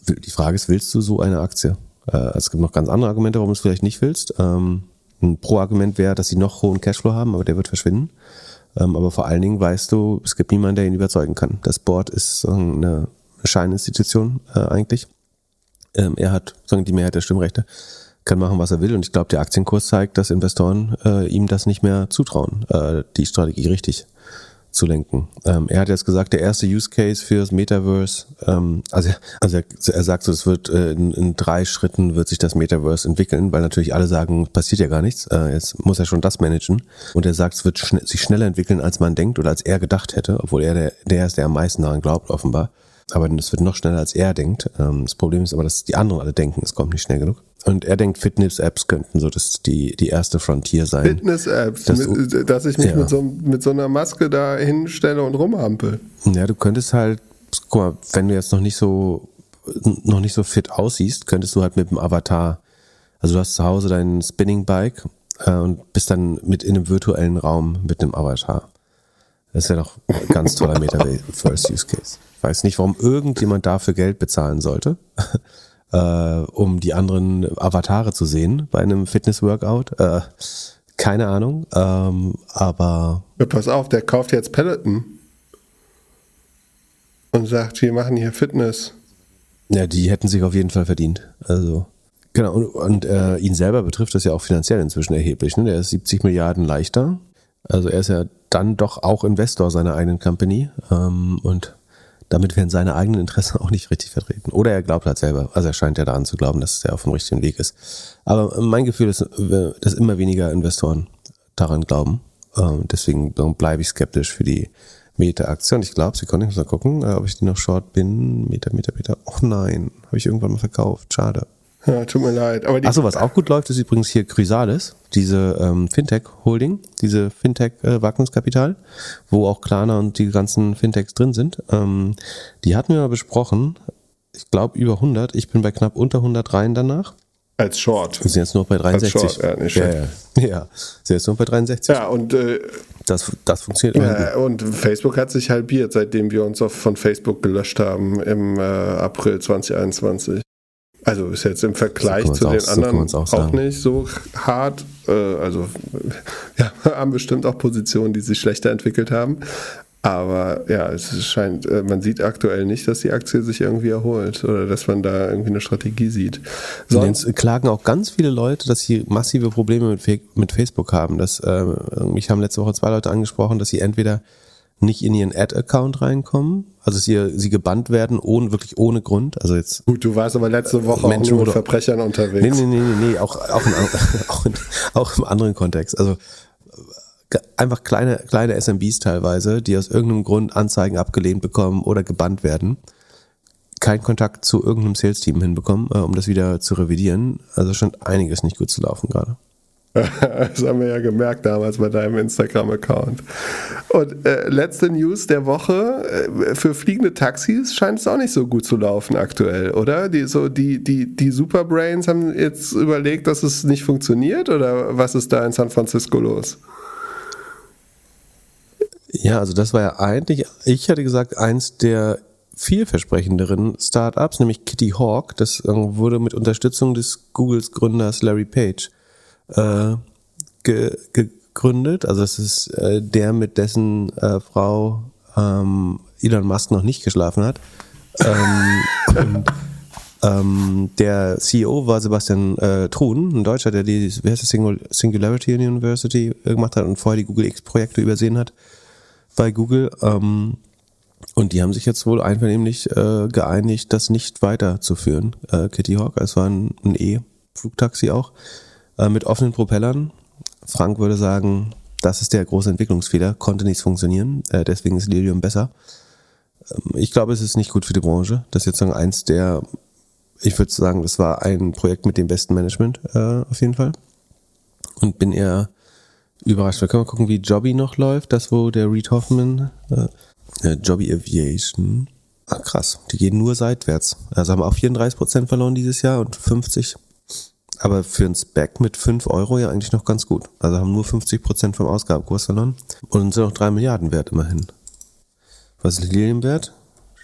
S2: die Frage ist, willst du so eine Aktie? Äh, es gibt noch ganz andere Argumente, warum du es vielleicht nicht willst. Ähm, ein Pro-Argument wäre, dass sie noch hohen Cashflow haben, aber der wird verschwinden. Ähm, aber vor allen Dingen weißt du, es gibt niemanden, der ihn überzeugen kann. Das Board ist eine Scheininstitution äh, eigentlich. Ähm, er hat sagen, die Mehrheit der Stimmrechte, kann machen, was er will. Und ich glaube, der Aktienkurs zeigt, dass Investoren äh, ihm das nicht mehr zutrauen, äh, die Strategie richtig zu lenken. Ähm, er hat jetzt gesagt, der erste Use Case für das Metaverse, ähm, also, also er, er sagt so, es wird äh, in, in, drei Schritten wird sich das Metaverse entwickeln, weil natürlich alle sagen, passiert ja gar nichts. Äh, jetzt muss er schon das managen. Und er sagt, es wird schn sich schneller entwickeln, als man denkt oder als er gedacht hätte, obwohl er der, der ist, der am meisten daran glaubt, offenbar. Aber es wird noch schneller, als er denkt. Ähm, das Problem ist aber, dass die anderen alle denken, es kommt nicht schnell genug. Und er denkt, Fitness-Apps könnten so das die, die erste Frontier sein.
S1: Fitness-Apps, das, dass ich mich ja. mit, so, mit so einer Maske da hinstelle und rumhampel.
S2: Ja, du könntest halt, guck mal, wenn du jetzt noch nicht so noch nicht so fit aussiehst, könntest du halt mit dem Avatar, also du hast zu Hause dein Spinning Bike äh, und bist dann mit in einem virtuellen Raum mit einem Avatar. Das ist ja doch ein ganz toller Metaverse Use Case. Ich weiß nicht, warum irgendjemand dafür Geld bezahlen sollte. äh, um die anderen Avatare zu sehen bei einem Fitness-Workout. Äh, keine Ahnung, ähm, aber.
S1: Ja, pass auf, der kauft jetzt Peloton und sagt, wir machen hier Fitness.
S2: Ja, die hätten sich auf jeden Fall verdient. Also. Genau, und, und äh, ihn selber betrifft das ja auch finanziell inzwischen erheblich. Ne? Der ist 70 Milliarden leichter. Also er ist ja dann doch auch Investor seiner eigenen Company. Ähm, und damit werden seine eigenen Interessen auch nicht richtig vertreten. Oder er glaubt halt selber, also er scheint ja daran zu glauben, dass er auf dem richtigen Weg ist. Aber mein Gefühl ist, dass immer weniger Investoren daran glauben. Ähm, deswegen bleibe ich skeptisch für die Meta-Aktie. ich glaube, Sie können nicht mal gucken, äh, ob ich die noch short bin. Meta, Meta, Meta. Oh nein, habe ich irgendwann mal verkauft. Schade.
S1: Ja, tut mir leid.
S2: Aber Achso, was auch gut läuft, ist übrigens hier Chrysalis, diese ähm, Fintech-Holding, diese Fintech-Wagniskapital, äh, wo auch Klarna und die ganzen Fintechs drin sind. Ähm, die hatten wir mal besprochen. Ich glaube über 100. Ich bin bei knapp unter 100 rein danach.
S1: Als Short.
S2: Wir sind jetzt nur bei 63. Als Short, ja, nicht ja, ja. ja, sind jetzt nur bei 63.
S1: Ja, und äh,
S2: das, das funktioniert
S1: ja, Und Facebook hat sich halbiert, seitdem wir uns von Facebook gelöscht haben im äh, April 2021. Also ist jetzt im Vergleich so zu den anderen so auch, auch, nicht so hart. Äh, also ja, haben bestimmt auch Positionen, die sich schlechter entwickelt haben. Aber ja, es scheint, äh, man sieht aktuell nicht, dass die Aktie sich irgendwie erholt oder dass man da irgendwie eine Strategie sieht.
S2: Sonst klagen auch ganz viele Leute, dass sie massive Probleme mit, mit Facebook haben. Das, äh, mich haben letzte Woche zwei Leute angesprochen, dass sie entweder nicht in ihren Ad-Account reinkommen, also sie, sie gebannt werden, ohne, wirklich ohne Grund. Also jetzt.
S1: Gut, du warst aber letzte Woche Menschen auch nur mit Verbrechern unterwegs.
S2: Nee, nee, nee, nee, nee auch, auch, in, auch, in, auch im anderen Kontext. Also einfach kleine, kleine SMBs teilweise, die aus irgendeinem Grund Anzeigen abgelehnt bekommen oder gebannt werden, keinen Kontakt zu irgendeinem Sales-Team hinbekommen, äh, um das wieder zu revidieren. Also scheint einiges nicht gut zu laufen gerade.
S1: Das haben wir ja gemerkt damals bei deinem Instagram-Account. Und äh, letzte News der Woche: äh, Für fliegende Taxis scheint es auch nicht so gut zu laufen aktuell, oder? Die, so die, die, die Superbrains haben jetzt überlegt, dass es nicht funktioniert, oder was ist da in San Francisco los?
S2: Ja, also das war ja eigentlich, ich hätte gesagt, eins der vielversprechenderen Startups, nämlich Kitty Hawk. Das äh, wurde mit Unterstützung des Googles Gründers Larry Page äh, ge, gegründet. Also es ist äh, der, mit dessen äh, Frau ähm, Elon Musk noch nicht geschlafen hat. Ähm, und, ähm, der CEO war Sebastian äh, Truhn, ein Deutscher, der die wie heißt das, Singularity University gemacht hat und vorher die Google X-Projekte übersehen hat bei Google. Ähm, und die haben sich jetzt wohl einvernehmlich äh, geeinigt, das nicht weiterzuführen. Äh, Kitty Hawk, es war ein, ein E-Flugtaxi auch äh, mit offenen Propellern. Frank würde sagen, das ist der große Entwicklungsfehler, konnte nichts funktionieren, äh, deswegen ist Lilium besser. Ähm, ich glaube, es ist nicht gut für die Branche. Das ist jetzt sagen, eins der, ich würde sagen, das war ein Projekt mit dem besten Management äh, auf jeden Fall. Und bin eher überrascht. Wir können mal gucken, wie Jobby noch läuft. Das, wo der Reed Hoffman, äh, Jobby Aviation. Ah, krass. Die gehen nur seitwärts. Also haben auch 34% verloren dieses Jahr und 50 aber für ein Spec mit 5 Euro ja eigentlich noch ganz gut. Also haben nur 50 Prozent vom Ausgabenkurs verloren und sind noch 3 Milliarden wert immerhin. Was ist Lilium wert?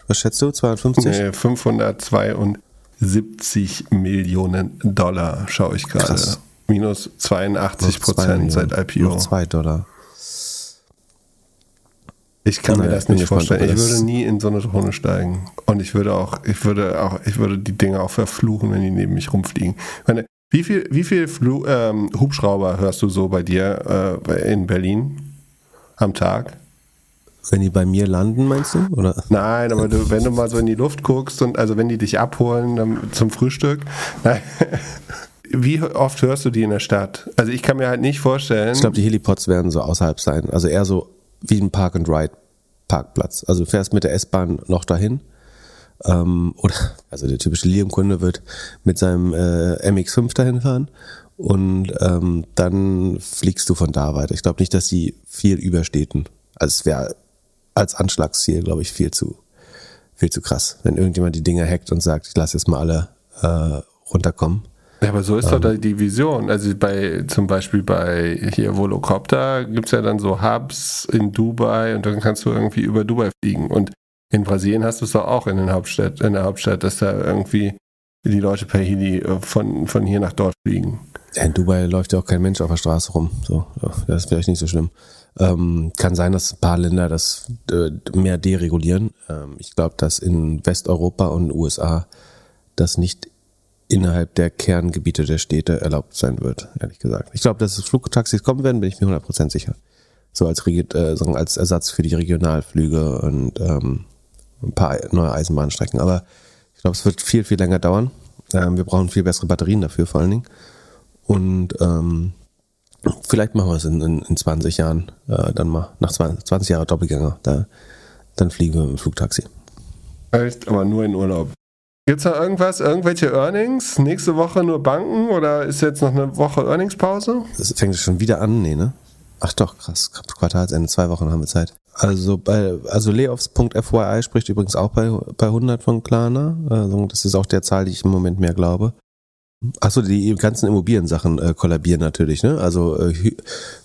S2: Was schätzt du? 250? Nee,
S1: 572 Millionen Dollar schaue ich gerade. Minus 82 Prozent seit IPO. Noch
S2: 2 Dollar.
S1: Ich kann naja, mir das nicht vorstellen. Ich würde nie in so eine Drohne steigen. Und ich würde auch, ich würde auch, ich würde die Dinge auch verfluchen, wenn die neben mich rumfliegen. Ich meine, wie viel, wie viel Flu ähm, Hubschrauber hörst du so bei dir äh, in Berlin am Tag?
S2: Wenn die bei mir landen, meinst du? Oder?
S1: Nein, aber du, wenn du mal so in die Luft guckst und also wenn die dich abholen dann zum Frühstück, nein. wie oft hörst du die in der Stadt? Also ich kann mir halt nicht vorstellen.
S2: Ich glaube, die Helipods werden so außerhalb sein. Also eher so wie ein Park-and-Ride-Parkplatz. Also du fährst mit der S-Bahn noch dahin. Ähm, oder, also der typische Lilium-Kunde wird mit seinem äh, MX5 dahin fahren und ähm, dann fliegst du von da weiter. Ich glaube nicht, dass die viel überstädten. Also es wäre als Anschlagsziel, glaube ich, viel zu, viel zu krass. Wenn irgendjemand die Dinger hackt und sagt, ich lasse jetzt mal alle äh, runterkommen.
S1: Ja, aber so ist ähm, doch die Vision. Also bei zum Beispiel bei hier Volocopter gibt es ja dann so Hubs in Dubai und dann kannst du irgendwie über Dubai fliegen. Und in Brasilien hast du es doch auch in, den Hauptstadt, in der Hauptstadt, dass da irgendwie die Leute per Heli äh, von, von hier nach dort fliegen.
S2: In Dubai läuft ja auch kein Mensch auf der Straße rum. So, das ist vielleicht nicht so schlimm. Ähm, kann sein, dass ein paar Länder das äh, mehr deregulieren. Ähm, ich glaube, dass in Westeuropa und USA das nicht innerhalb der Kerngebiete der Städte erlaubt sein wird, ehrlich gesagt. Ich glaube, dass Flugtaxis kommen werden, bin ich mir 100% sicher. So als, äh, als Ersatz für die Regionalflüge und ähm, ein paar neue Eisenbahnstrecken. Aber ich glaube, es wird viel, viel länger dauern. Ähm, wir brauchen viel bessere Batterien dafür vor allen Dingen. Und ähm, vielleicht machen wir es in, in, in 20 Jahren, äh, dann mal nach 20, 20 Jahren Doppelgänger. Da, dann fliegen wir mit dem Flugtaxi.
S1: Echt? Aber nur in Urlaub. Gibt es da irgendwas, irgendwelche Earnings? Nächste Woche nur Banken oder ist jetzt noch eine Woche Earningspause?
S2: Das fängt schon wieder an, nee, ne? Ach doch, krass. Quartalsende, zwei Wochen haben wir Zeit. Also bei, also Layoffs.fyi spricht übrigens auch bei, bei 100 von Klarna. Also das ist auch der Zahl, die ich im Moment mehr glaube. Achso, die ganzen Immobiliensachen äh, kollabieren natürlich, ne? Also äh, Hy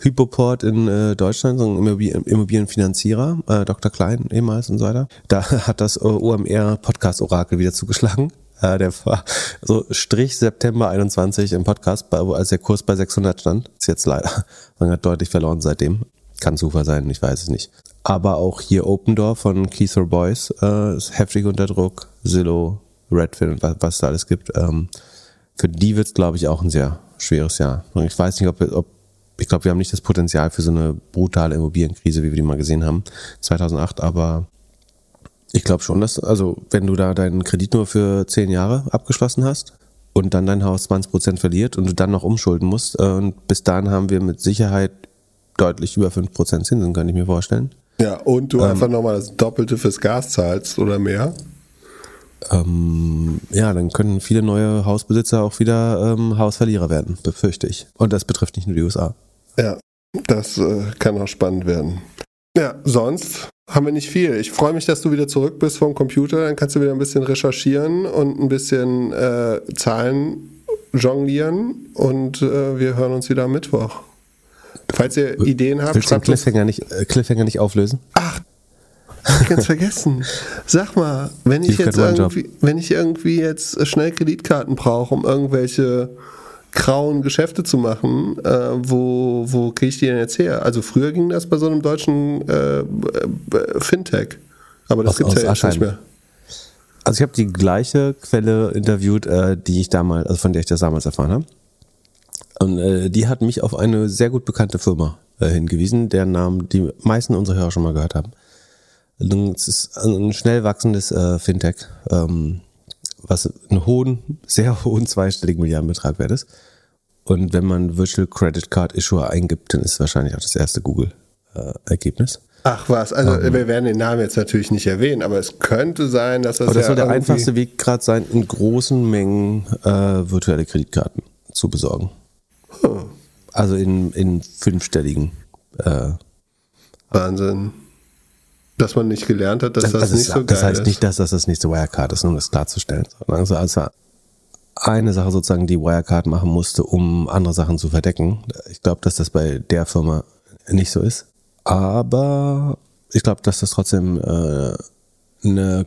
S2: Hypoport in äh, Deutschland, so ein Immobilien Immobilienfinanzierer, äh, Dr. Klein ehemals und so weiter. Da hat das äh, OMR Podcast Orakel wieder zugeschlagen. Äh, der war so Strich September 21 im Podcast, als der Kurs bei 600 stand. Ist jetzt leider, man hat deutlich verloren seitdem. Kann Zufall sein, ich weiß es nicht. Aber auch hier Open Door von Keith Boys äh, ist heftig unter Druck. Zillow, Redfin und was, was da alles gibt. Ähm, für die wird es, glaube ich, auch ein sehr schweres Jahr. Ich weiß nicht, ob, ob ich glaube, wir haben nicht das Potenzial für so eine brutale Immobilienkrise, wie wir die mal gesehen haben, 2008, aber ich glaube schon, dass, also wenn du da deinen Kredit nur für zehn Jahre abgeschlossen hast und dann dein Haus 20 Prozent verliert und du dann noch umschulden musst, äh, und bis dahin haben wir mit Sicherheit deutlich über 5 Prozent Zinsen, kann ich mir vorstellen.
S1: Ja, und du ähm, einfach nochmal das Doppelte fürs Gas zahlst oder mehr.
S2: Ähm, ja, dann können viele neue Hausbesitzer auch wieder ähm, Hausverlierer werden, befürchte ich. Und das betrifft nicht nur die USA.
S1: Ja, das äh, kann auch spannend werden. Ja, sonst haben wir nicht viel. Ich freue mich, dass du wieder zurück bist vom Computer. Dann kannst du wieder ein bisschen recherchieren und ein bisschen äh, Zahlen jonglieren. Und äh, wir hören uns wieder am Mittwoch. Falls ihr Ideen habt,
S2: Willst du den Cliffhanger nicht, äh, Cliffhanger nicht auflösen?
S1: Ach, hab ich ganz vergessen. Sag mal, wenn ich jetzt irgendwie, wenn ich irgendwie jetzt schnell Kreditkarten brauche, um irgendwelche grauen Geschäfte zu machen, äh, wo, wo kriege ich die denn jetzt her? Also früher ging das bei so einem deutschen äh, äh Fintech, aber das gibt es ja jetzt nicht mehr.
S2: Also ich habe die gleiche Quelle interviewt, äh, die ich damals, also von der ich das damals erfahren habe. Und äh, die hat mich auf eine sehr gut bekannte Firma äh, hingewiesen, deren Namen die meisten unserer Hörer schon mal gehört haben. Es ist ein schnell wachsendes äh, Fintech, ähm, was einen hohen, sehr hohen zweistelligen Milliardenbetrag wert ist. Und wenn man Virtual Credit Card Issuer eingibt, dann ist es wahrscheinlich auch das erste Google-Ergebnis. Äh,
S1: Ach was, also um, ähm. wir werden den Namen jetzt natürlich nicht erwähnen, aber es könnte sein, dass das.
S2: Aber das ja soll der einfachste Weg gerade sein, in großen Mengen äh, virtuelle Kreditkarten zu besorgen. Hm. Also in, in fünfstelligen. Äh,
S1: Wahnsinn dass man nicht gelernt hat, dass das, das nicht ist, so geil
S2: ist. Das heißt ist. nicht, dass das das nächste Wirecard ist, um das klarzustellen. Also, also eine Sache sozusagen, die Wirecard machen musste, um andere Sachen zu verdecken. Ich glaube, dass das bei der Firma nicht so ist. Aber ich glaube, dass das trotzdem äh, eine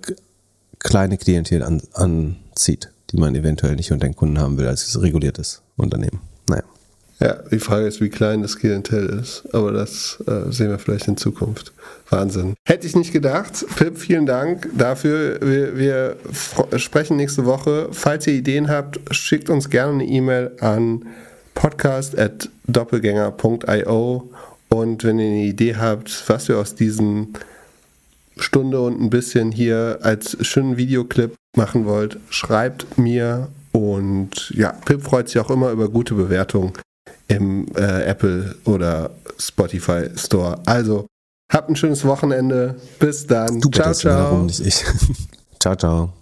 S2: kleine Klientel an, anzieht, die man eventuell nicht unter den Kunden haben will als reguliertes Unternehmen.
S1: Ja, die Frage ist, wie klein das Klientel ist. Aber das äh, sehen wir vielleicht in Zukunft. Wahnsinn. Hätte ich nicht gedacht. Pip, vielen Dank dafür. Wir, wir sprechen nächste Woche. Falls ihr Ideen habt, schickt uns gerne eine E-Mail an podcast.doppelgänger.io und wenn ihr eine Idee habt, was wir aus diesem Stunde und ein bisschen hier als schönen Videoclip machen wollt, schreibt mir. Und ja, Pip freut sich auch immer über gute Bewertungen im äh, Apple oder Spotify Store. Also, habt ein schönes Wochenende. Bis dann.
S2: Du
S1: ciao, ciao.
S2: Warum nicht ich? ciao, ciao.